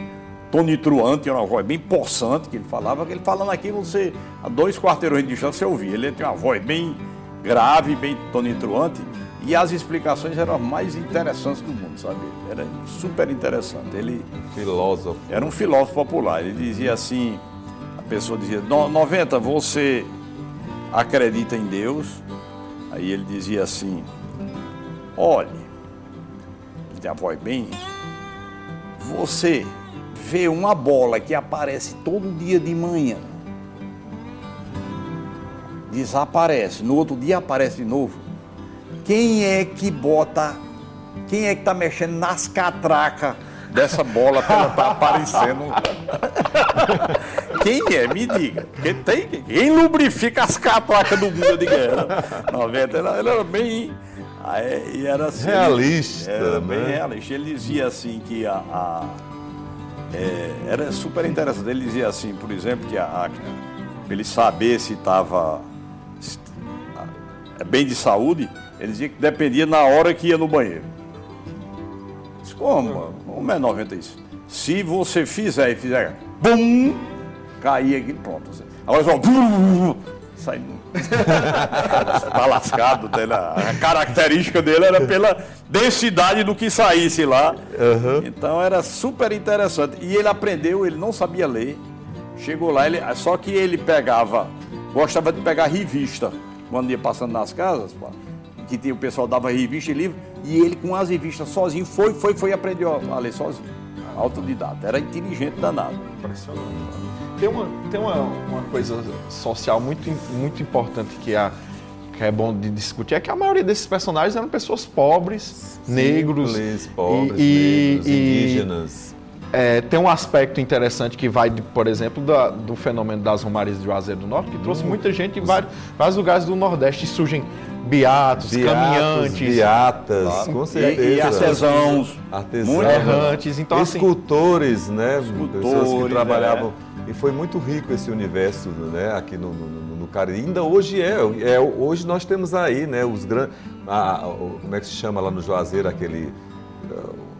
tonitruante, tinha uma voz bem possante que ele falava, que ele falando aqui, você, a dois quarteirões de distância, você ouvia. Ele tinha uma voz bem grave, bem tonitruante, e as explicações eram as mais interessantes do mundo, sabe? Era super interessante. Ele Filósofo. era um filósofo popular. Ele dizia assim: a pessoa dizia, "No- 90, você acredita em Deus? Aí ele dizia assim: olhe, ele tem a voz bem. Você vê uma bola que aparece todo dia de manhã, desaparece, no outro dia aparece de novo. Quem é que bota, quem é que tá mexendo nas catracas dessa bola para ela tá aparecendo? Quem é? Me diga. Quem, tem, quem lubrifica as catracas do mundo? Digo, era 90, ela, ela era bem. aí, e era assim, Realista, Era bem né? realista. Ele dizia assim que a. a- é, era super interessante. Ele dizia assim, por exemplo, que a, a- pra ele saber se estava bem de saúde, ele dizia que dependia na hora que ia no banheiro. Disse, como? Como é 90 isso? Se você fizer e fizer, bum, cair aqui, pronto. Agora só, bum, sai. Tá lascado. dele. A característica dele era pela densidade do que saísse lá. Então era super interessante. E ele aprendeu, ele não sabia ler. Chegou lá, ele, só que ele pegava, gostava de pegar revista, quando ia passando nas casas, pá, que tinha, o pessoal dava revista e livro, e ele com as revistas sozinho foi, foi, foi e aprendeu a ler sozinho. Autodidata. Era inteligente danado. Impressionante. Tem uma, tem uma, uma coisa social muito, muito importante que, a, que é bom de discutir, é que a maioria desses personagens eram pessoas pobres, negros. Simples, pobres, e- negros, e- indígenas. É, tem um aspecto interessante que vai, de, por exemplo, da- do fenômeno das romarias de Juazeiro do Norte, que trouxe muita gente de vários, vários lugares do Nordeste. E surgem beatos, Beatos, caminhantes, beatas, com certeza. E, e artesãos. Artesãos. Errantes. Então, assim, escultores, né? Pessoas que Escultores, trabalhavam. E foi muito rico esse universo, né? Aqui no, no, no, Caribe. Ainda hoje é, é. Hoje nós temos aí, né? Os grandes. Como é que se chama lá no Juazeiro aquele.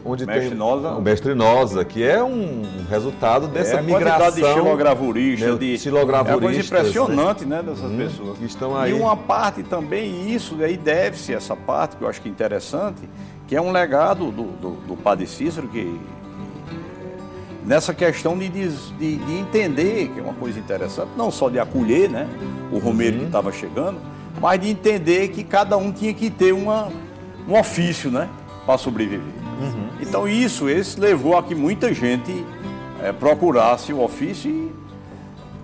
Onde Mestre tem Nosa. o mestre Nosa, que é um resultado dessa é a quantidade de migração estilogravuristas, né, de estilogravuristas, É uma coisa impressionante, né, dessas pessoas. que estão aí. E uma parte também, isso aí deve-se, essa parte que eu acho que é interessante, que é um legado do, do, do Padre Cícero, que nessa questão de, de, de entender, que é uma coisa interessante, não só de acolher né, o Romeiro Uhum. que estava chegando, mas de entender que cada um tinha que ter uma, um ofício né, para sobreviver. Então isso, esse levou a que muita gente eh, procurasse o ofício e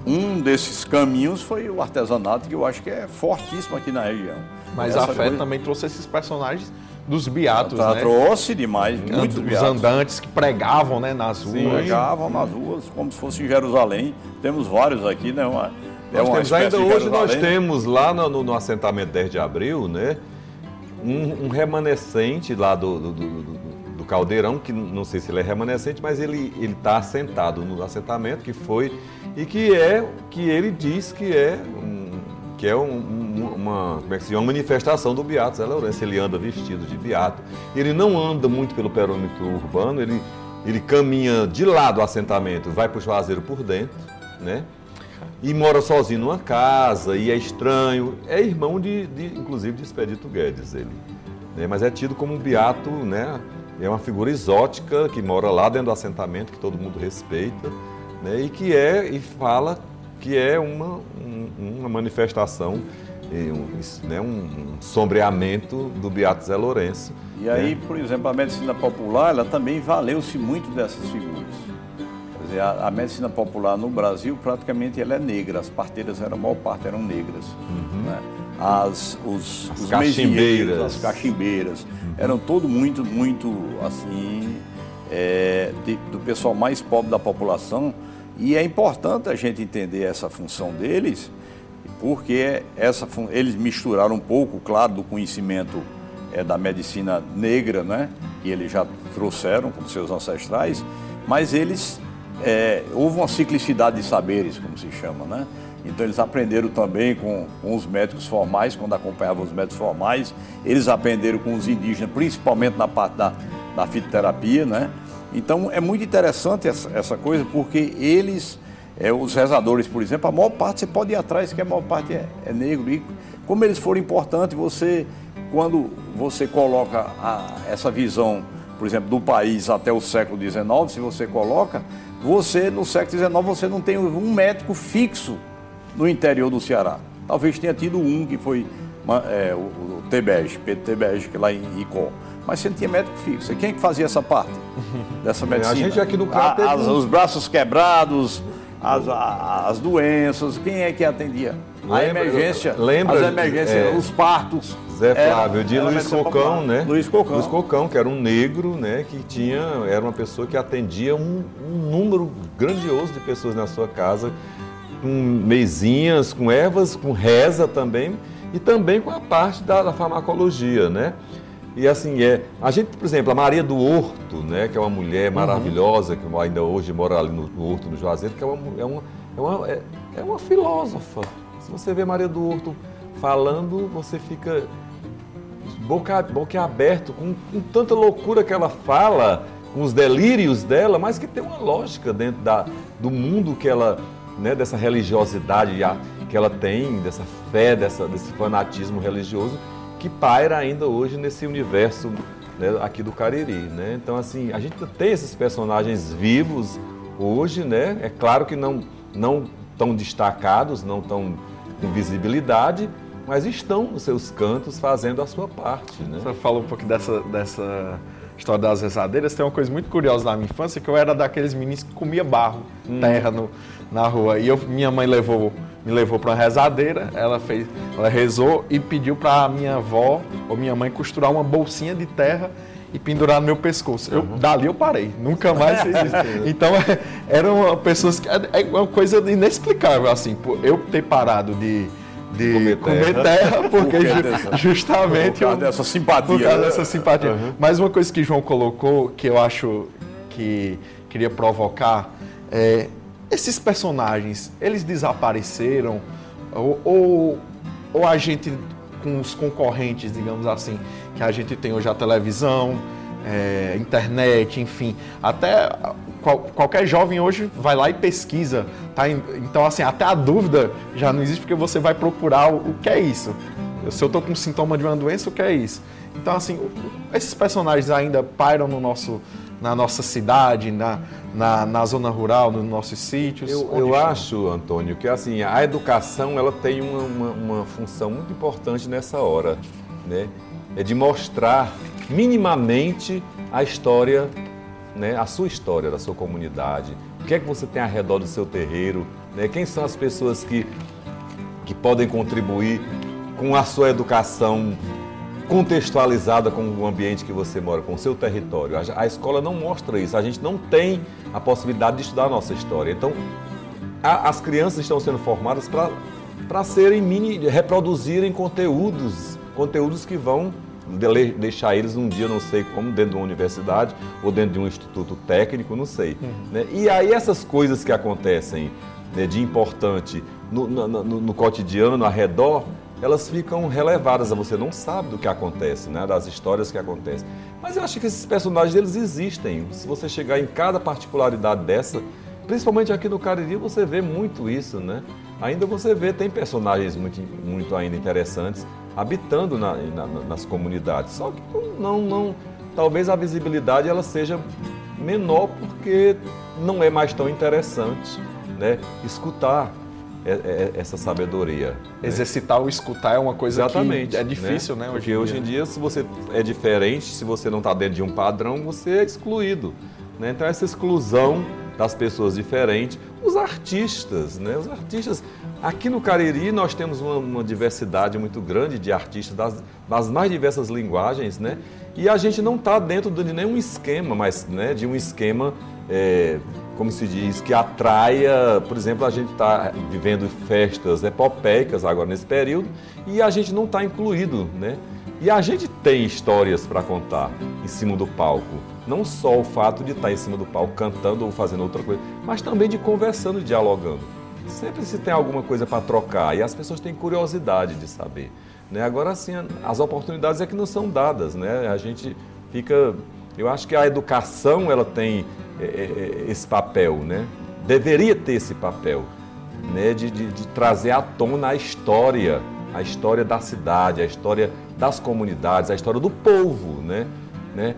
um desses caminhos foi o artesanato, que eu acho que é fortíssimo aqui na região. mas Essa a fé coisa- também trouxe esses personagens dos beatos, Tá, né? Trouxe demais, muitos Os beatos. andantes que pregavam né, nas ruas. Pregavam nas ruas, como se fosse em Jerusalém. Temos vários aqui, né? Uma, é uma temos, ainda hoje nós temos lá no, no- no assentamento 10 de abril, né? Um, um remanescente lá do, do, do- do- do caldeirão, que não sei se ele é remanescente, mas ele está assentado no assentamento que foi e que é que ele diz que é um, que é um- um- uma, como é que se uma manifestação do Beato Zé Lourenço. Ele anda vestido de Beato. Ele não anda muito pelo perímetro urbano, ele, ele caminha de lado do assentamento, vai para o Juazeiro por dentro, né? e mora sozinho numa casa, e é estranho. É irmão de, de, inclusive, de Expedito Guedes, ele. né? Mas é tido como um beato, né? É uma figura exótica que mora lá dentro do assentamento, que todo mundo respeita, né? E que é, e fala que é uma, um- uma manifestação, um, né, um, sombreamento do Beato Zé Lourenço. E aí, por exemplo, a medicina popular, ela também valeu-se muito dessas figuras. Quer dizer, a, a medicina popular no Brasil, praticamente, ela é negra. As parteiras, eram, a maior parte, eram negras. né? As, os, Uhum. As os cachimbeiras. as cachimbeiras, eram todo muito, muito, assim, é, de- do pessoal mais pobre da população. E é importante a gente entender essa função deles, porque essa, eles misturaram um pouco, claro, do conhecimento é, da medicina negra, né, que eles já trouxeram com seus ancestrais, mas eles é, houve uma ciclicidade de saberes, como se chama, né? Então eles aprenderam também com, com os médicos formais, quando acompanhavam os médicos formais, eles aprenderam com os indígenas, principalmente na parte da, da fitoterapia, né? Então é muito interessante essa, essa coisa, porque eles, é, os rezadores, por exemplo, a maior parte você pode ir atrás, que a maior parte é, é negro. E como eles foram importantes, você, quando você coloca a- essa visão, por exemplo, do país até o século XIX, se você coloca, você no século XIX você não tem um médico fixo no interior do Ceará. Talvez tenha tido um que foi é, o, o Tebege, Pedro Tebege, que é lá em Icó. Mas você não tinha médico fixo. E quem é que fazia essa parte dessa medicina? gente aqui no A- teve as- Os braços quebrados, as, a- as doenças, quem é que atendia? A Lembra- emergência, lembra- as emergências, é. os partos. Zé Era- Flávio, de era Luiz Cocão, popular. né? Luiz Cocão. Luiz Cocão, que era um negro, né? Que tinha, era uma pessoa que atendia um, um número grandioso de pessoas na sua casa, com mesinhas, com ervas, com reza também, e também com a parte da, da farmacologia, né? E assim, é, a gente, por exemplo, a Maria do Horto, né, que é uma mulher maravilhosa, que ainda hoje mora ali no, no Horto, no Juazeiro, que é uma, é uma, é uma, é, é uma filósofa. Se você vê Maria do Horto falando, você fica boca, boca aberto, com, com tanta loucura que ela fala, com os delírios dela, mas que tem uma lógica dentro da, do mundo que ela, né, dessa religiosidade que ela tem, dessa fé, dessa, desse fanatismo religioso, que paira ainda hoje nesse universo né, aqui do Cariri. Né? Então, assim, a gente tem esses personagens vivos hoje, né? É claro que não, não tão destacados, não tão com visibilidade, mas estão nos seus cantos fazendo a sua parte, né? Você falou um pouco dessa, dessa história das rezadeiras. Tem uma coisa muito curiosa na minha infância, que eu era daqueles meninos que comia barro, terra no, na rua. E eu, minha mãe levou, me levou para uma rezadeira, ela fez, ela rezou e pediu para minha avó ou minha mãe costurar uma bolsinha de terra e pendurar no meu pescoço. Eu, dali eu parei, nunca mais fiz isso. Então é, eram pessoas que é é uma coisa inexplicável assim, por eu ter parado de de Comer comer, terra. terra, porque Por dessa- justamente Por causa dessa simpatia, por causa dessa simpatia. Mas uma coisa que João colocou que eu acho que queria provocar é esses personagens, eles desapareceram ou, ou, ou a gente com os concorrentes, digamos assim, que a gente tem hoje a televisão, é, internet, enfim, até qual- qualquer jovem hoje vai lá e pesquisa, tá? Então assim, até a dúvida já não existe porque você vai procurar o, o que é isso. Se eu estou com sintoma de uma doença, o que é isso? Então assim, esses personagens ainda pairam no nosso, na nossa cidade, na, na, na zona rural, nos nossos sítios. Eu, eu acho, Antônio, que assim, a educação ela tem uma, uma, uma função muito importante nessa hora, né? É de mostrar minimamente a história, né? A sua história da sua comunidade. O que é que você tem ao redor do seu terreiro, né? Quem são as pessoas que, que podem contribuir com a sua educação contextualizada com o ambiente que você mora, com o seu território. A, a escola não mostra isso, a gente não tem a possibilidade de estudar a nossa história. Então, a- as crianças estão sendo formadas para serem mini, reproduzirem conteúdos, conteúdos que vão deixar eles um dia, não sei como, dentro de uma universidade ou dentro de um instituto técnico, não sei. né? E aí essas coisas que acontecem né, de importante no, no- no- no cotidiano, no arredor, elas ficam relevadas, você não sabe do que acontece, né, das histórias que acontecem. Mas eu acho que esses personagens eles existem. Se você chegar em cada particularidade dessa, principalmente aqui no Cariri, você vê muito isso, né? Ainda você vê, tem personagens muito, muito ainda interessantes habitando na- na- nas comunidades. Só que não, não, talvez a visibilidade ela seja menor porque não é mais tão interessante, né? Escutar é- é- essa sabedoria. né? Exercitar o escutar é uma coisa Exatamente. que é difícil, né? Porque hoje em dia, se você é diferente, se você não está dentro de um padrão, você é excluído. né? Então, essa exclusão das pessoas diferentes, os artistas, né? Os artistas. Aqui no Cariri, nós temos uma, uma diversidade muito grande de artistas das, das mais diversas linguagens, né? E a gente não está dentro de nenhum esquema, mas né, de um esquema. é, como se diz, que atraia, por exemplo, a gente está vivendo festas epopeicas agora nesse período e a gente não está incluído, né? E a gente tem histórias para contar em cima do palco. Não só o fato de estar em cima do palco cantando ou fazendo outra coisa, mas também de conversando e dialogando. Sempre se tem alguma coisa para trocar e as pessoas têm curiosidade de saber. Né? Agora sim, as oportunidades é que não são dadas, né? A gente fica. Eu acho que a educação ela tem é, é, esse papel, né? Deveria ter esse papel, né? De, de- de trazer à tona a história, a história da cidade, a história das comunidades, a história do povo, né? né?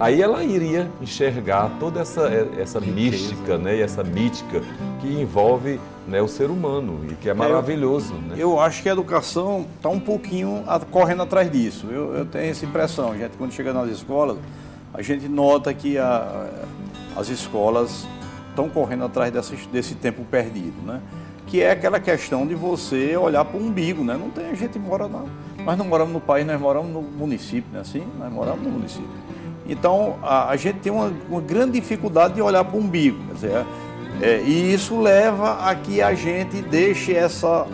Aí ela iria enxergar toda essa, essa mística, né? E essa mítica que envolve né, o ser humano e que é maravilhoso, né? Eu acho que a educação está um pouquinho a- correndo atrás disso. Eu, eu tenho essa impressão. Gente, quando chega nas escolas, a gente nota que a- as escolas estão correndo atrás dessa, desse tempo perdido, né? Que é aquela questão de você olhar para o umbigo, né? Não tem, a gente mora na, nós não moramos no país, nós moramos no município, não é assim? Nós moramos no município. Então, a, a gente tem uma, uma grande dificuldade de olhar para o umbigo. Quer dizer, é, e isso leva a que a gente deixe essa,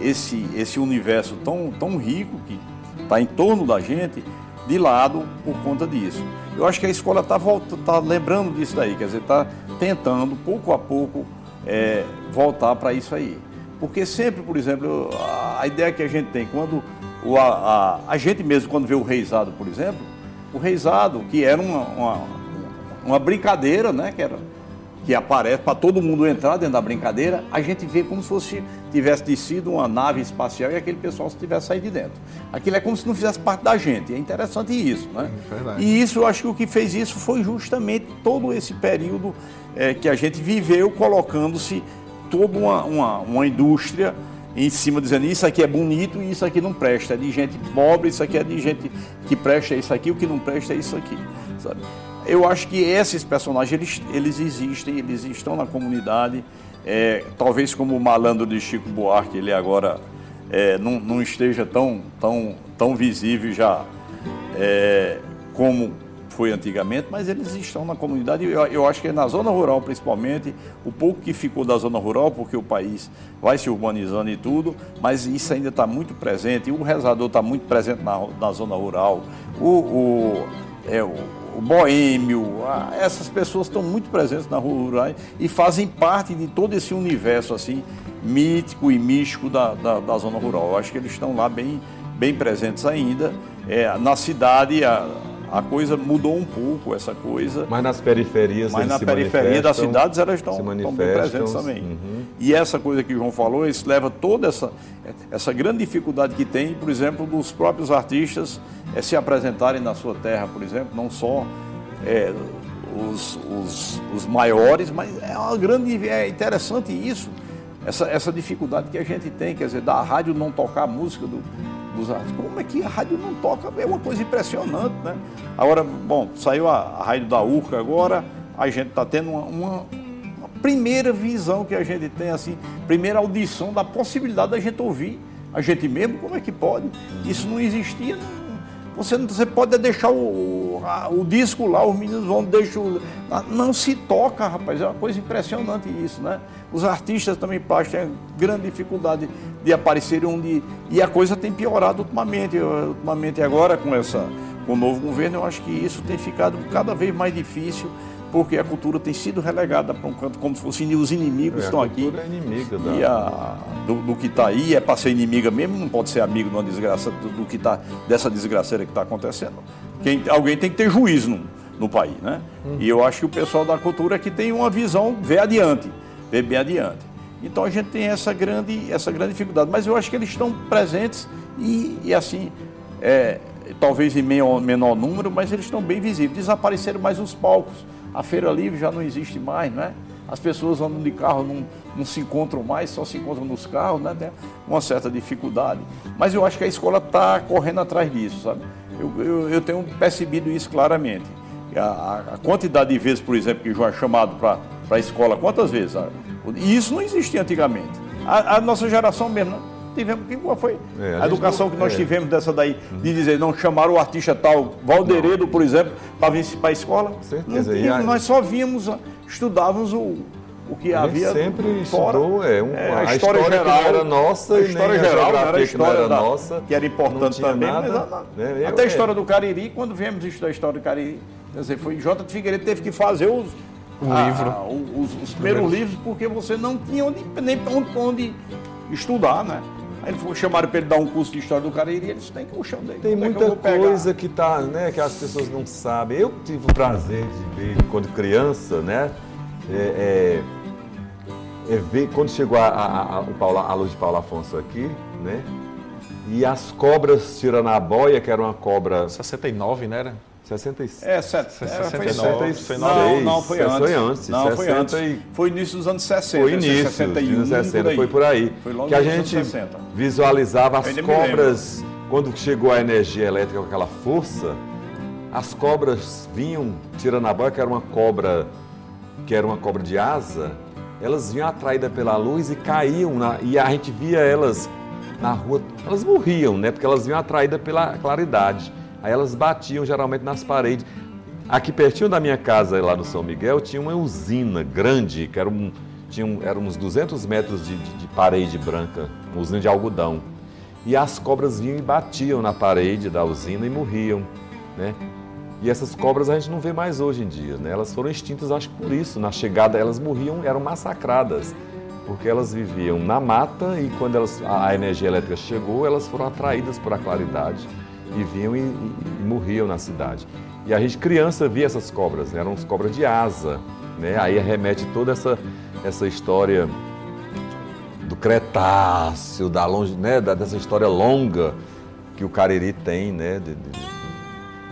esse, esse universo tão, tão rico que está em torno da gente de lado por conta disso. Eu acho que a escola está tá lembrando disso daí, quer dizer, está tentando, pouco a pouco, é, voltar para isso aí. Porque sempre, por exemplo, a, a ideia que a gente tem, quando o, a, a, a gente mesmo, quando vê o reizado, por exemplo, o reizado, que era uma, uma, uma brincadeira, né? Que, era, que aparece para todo mundo entrar dentro da brincadeira, a gente vê como se fosse tivesse descido uma nave espacial e aquele pessoal se tivesse saído de dentro. Aquilo é como se não fizesse parte da gente. É interessante isso, né? verdade. E isso, eu acho que o que fez isso foi justamente todo esse período eh, que a gente viveu colocando-se toda uma, uma, uma indústria em cima dizendo isso aqui é bonito e isso aqui não presta, é de gente pobre, isso aqui é de gente que presta isso aqui, o que não presta é isso aqui, sabe? Eu acho que esses personagens, eles, eles existem, eles estão na comunidade, é, talvez como o malandro de Chico Buarque, ele agora é, não, não esteja tão, tão, tão visível já é, como foi antigamente, mas eles estão na comunidade. Eu, eu acho que é na zona rural, principalmente, o pouco que ficou da zona rural, porque o país vai se urbanizando e tudo, mas isso ainda está muito presente. E o rezador está muito presente na, na zona rural. O, o, é, o, o boêmio, a- essas pessoas estão muito presentes na rua rural e fazem parte de todo esse universo assim mítico e místico da, da, da zona rural. Eu acho que eles estão lá bem, bem presentes ainda. É, na cidade a, a coisa mudou um pouco, essa coisa. Mas nas periferias Mas na periferia das cidades elas estão, estão bem presentes também. uhum. E essa coisa que o João falou, isso leva toda essa, essa grande dificuldade que tem, por exemplo, dos próprios artistas eh, se apresentarem na sua terra, por exemplo, não só eh, os, os, os maiores, mas é uma grande. É interessante isso, essa, essa dificuldade que a gente tem, quer dizer, da rádio não tocar a música do, dos artistas. Como é que a rádio não toca? É uma coisa impressionante, né? Agora, bom, saiu a, a rádio da URCA agora, a gente está tendo uma, uma, uma primeira visão que a gente tem, assim, primeira audição da possibilidade da gente ouvir a gente mesmo, como é que pode? Isso não existia, não- você, você pode deixar o, a- o disco lá, os meninos vão deixar. o- Não se toca, rapaz, é uma coisa impressionante isso, né? Os artistas também plásticos têm grande dificuldade de aparecerem onde. E a coisa tem piorado ultimamente. Eu- Ultimamente agora, com, essa, com o novo governo, eu acho que isso tem ficado cada vez mais difícil, porque a cultura tem sido relegada para um canto como se fossem os inimigos É, estão a aqui. cultura é inimiga da... E a, do, do que está aí, é para ser inimiga mesmo, não pode ser amigo de uma desgraça, do, do que tá, dessa desgraceira que está acontecendo. Quem, alguém tem que ter juízo no, no país, né? E eu acho que o pessoal da cultura aqui tem uma visão, vê adiante, vê bem adiante. Então a gente tem essa grande, essa grande dificuldade, mas eu acho que eles estão presentes e, e assim, é, talvez em menor, menor número, mas eles estão bem visíveis. Desapareceram mais os palcos. A Feira Livre já não existe mais, não é? as pessoas andam de carro, não, não se encontram mais, só se encontram nos carros, né? Tem uma certa dificuldade. Mas eu acho que a escola está correndo atrás disso, sabe? Eu, eu, eu tenho percebido isso claramente. A, a- quantidade de vezes, por exemplo, que João é chamado para a escola, quantas vezes? E isso não existia antigamente. A, a nossa geração mesmo, né? Tivemos que qual foi É, a a, educação não- que nós é. tivemos dessa daí, de dizer, não chamaram o artista tal, Valderedo, por exemplo, para vir para a escola. Certeza. Não E a- nós só víamos, estudávamos o, o que A havia sempre fora. estudou, é, um- É, a, história, que não era nossa a história a geral, não era a que não história era da- nossa. que era não importante também, nada, mas a- né? Eu- até a é. história do Cariri, quando viemos estudar a história do Cariri, quer dizer, foi J. de Figueiredo teve que fazer os, O a- livro. a- os, os primeiros livros, porque você não tinha onde, nem onde, onde estudar, né? Ele foi, chamaram para ele dar um curso de história do Cariri, ele disse, tem que puxar dele. Tem como é que eu muita vou pegar?" coisa que tá, né, que as pessoas não sabem. Eu tive o prazer de ver quando criança, né? É, é, é ver quando chegou a, a, a, o Paulo- a luz de Paulo Afonso aqui, né? E as cobras tirando a boia, que era uma cobra 69, né? Era? 66. É, set, é, foi 69, set- foi Não, não, foi Foi antes. antes, Não, foi 60 antes. e- Foi início dos anos 60. Foi início, 61, dos anos 60, foi por aí. Foi logo que a gente 60. visualizava as cobras, quando chegou a energia elétrica com aquela força, as cobras vinham tirando a boia, que era uma cobra, que era uma cobra de asa, elas vinham atraídas pela luz e caíam, na- e a gente via elas na rua, elas morriam, né? Porque elas vinham atraídas pela claridade. Aí elas batiam geralmente nas paredes. Aqui pertinho da minha casa, lá no São Miguel, tinha uma usina grande, que era, um, tinha um, era uns 200 metros de, de- de parede branca, uma usina de algodão. E as cobras vinham e batiam na parede da usina e morriam, né? E essas cobras a gente não vê mais hoje em dia, né? Elas foram extintas, acho que por isso. Na chegada elas morriam, eram massacradas, porque elas viviam na mata e quando elas, a energia elétrica chegou, elas foram atraídas por a claridade e vinham e, e- e morriam na cidade. E a gente criança via essas cobras, né? eram as cobras de asa, né? Aí remete toda essa, essa história do Cretáceo, da longe, né? da- dessa história longa que o Cariri tem, né? de- de-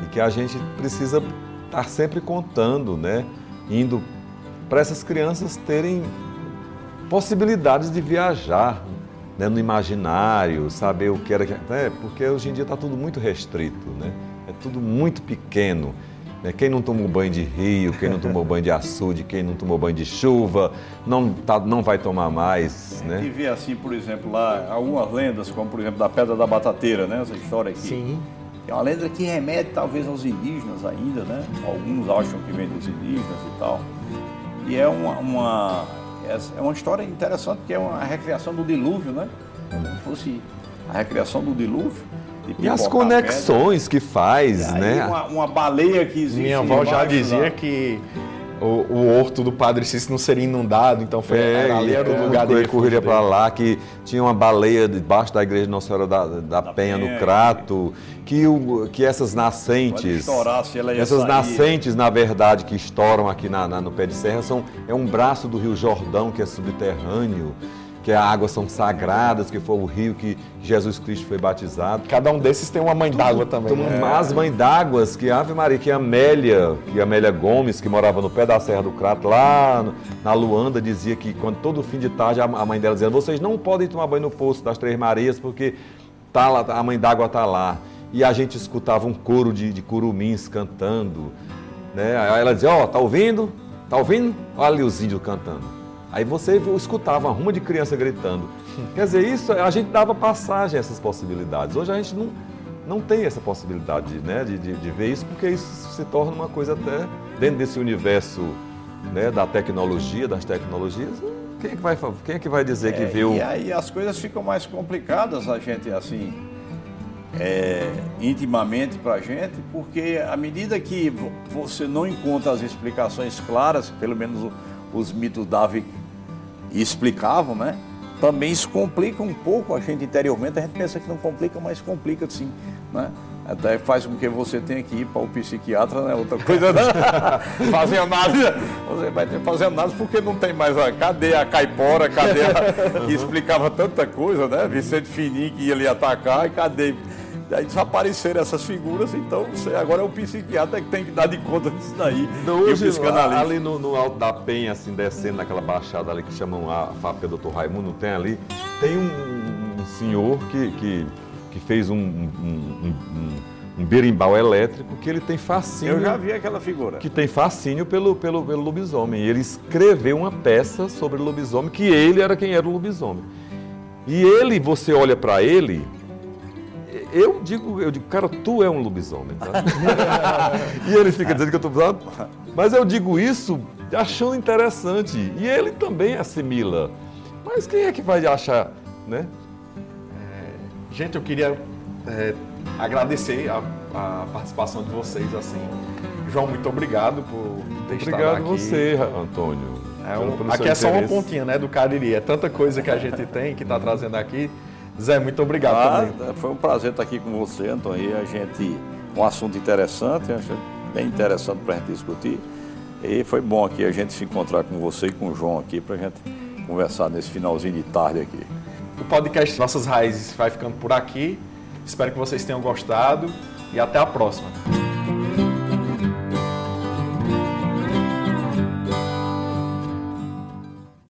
e que a gente precisa estar sempre contando, né? Indo para essas crianças terem possibilidades de viajar né? no imaginário, saber o que era. que- Né? Porque hoje em dia está tudo muito restrito, né? É tudo muito pequeno. né? Quem não tomou banho de rio, quem não tomou banho de açude, quem não tomou banho de chuva, não, tá, não vai tomar mais, A gente né? vê assim, por exemplo, lá algumas lendas, como por exemplo da Pedra da Batateira, né? Essa história aqui. Sim. É uma lenda que remete talvez aos indígenas ainda, né? Alguns acham que vem dos indígenas e tal. E é uma, uma- é uma história interessante, que é uma recriação do dilúvio, né? Como se fosse a recriação do dilúvio. E as conexões que faz. E né? uma, uma baleia que existe Minha avó já dizia lá. que o, o horto do Padre Cícero não seria inundado, então foi, era, ali era o lugar ele dele. correria para lá, que tinha uma baleia debaixo da igreja de Nossa Senhora da, da, Penha, Penha, no Crato, que, o, que essas nascentes, estourasse, ela ia essas sair. nascentes, na verdade, que estouram aqui na, na- no pé de serra, são, é um braço do Rio Jordão, que é subterrâneo, que a água são sagradas, que foi o rio que Jesus Cristo foi batizado. Cada um desses tem uma mãe d'água também. Então, né? As mães d'água, que Ave Maria, que Amélia, que Amélia Gomes, que morava no pé da Serra do Crato, lá na Luanda, dizia que quando todo fim de tarde a mãe dela dizia: vocês não podem tomar banho no poço das Três Marias, porque tá lá, a mãe d'água está lá. E a gente escutava um coro de, de curumins cantando. Né? Aí ela dizia: Ó, tá ouvindo? Tá ouvindo? Olha ali os índios cantando. Aí você escutava uma ruma de criança gritando. Quer dizer, isso a gente dava passagem a essas possibilidades. Hoje a gente não, não tem essa possibilidade né, de, de, de ver isso, porque isso se torna uma coisa até dentro desse universo né, da tecnologia, das tecnologias. Quem é que vai, quem é que vai dizer que É, viu? E aí as coisas ficam mais complicadas a gente assim é, intimamente para a gente, porque à medida que vo- você não encontra as explicações claras, pelo menos os mitos Davi explicavam, né? Também isso complica um pouco a gente interiormente. A gente pensa que não complica, mas complica sim, né? Até faz com que você tenha que ir para o psiquiatra, né? Outra coisa, né? fazer análise. Você vai ter que fazer análise porque não tem mais a. Cadê a caipora? Cadê a. que explicava tanta coisa, né? Vicente Fininho que ia lhe atacar e cadê? Aí desapareceram essas figuras, então você agora é o psiquiatra que tem que dar de conta disso daí. Não, e o hoje, ali no, no alto da penha, assim, descendo naquela baixada ali que chamam a fábrica Dr. Raimundo, tem ali, tem um, um senhor que, que, que fez um, um, um, um- berimbau elétrico que ele tem fascínio. Eu já vi aquela figura. que tem fascínio pelo, pelo, pelo lobisomem. E ele escreveu uma peça sobre o lobisomem, que ele era quem era o lobisomem. E ele, você olha para ele, eu digo, eu digo, cara, tu é um lobisomem, tá? e ele fica dizendo que eu tô sabe? Mas eu digo isso achando interessante. E ele também assimila. Mas quem é que vai achar, né? Gente, eu queria é, agradecer a, a participação de vocês, assim. João, muito obrigado por ter estado Obrigado aqui. você, Antônio. É um- aqui é só uma pontinha, né, do Cariri. É tanta coisa que a gente tem que está trazendo aqui. Zé, muito obrigado Ah, também. foi um prazer estar aqui com você, Antônio. E a gente, um assunto interessante, acho bem interessante para a gente discutir. E foi bom aqui a gente se encontrar com você e com o João aqui para a gente conversar nesse finalzinho de tarde aqui. O podcast Nossas Raízes vai ficando por aqui. Espero que vocês tenham gostado e até a próxima.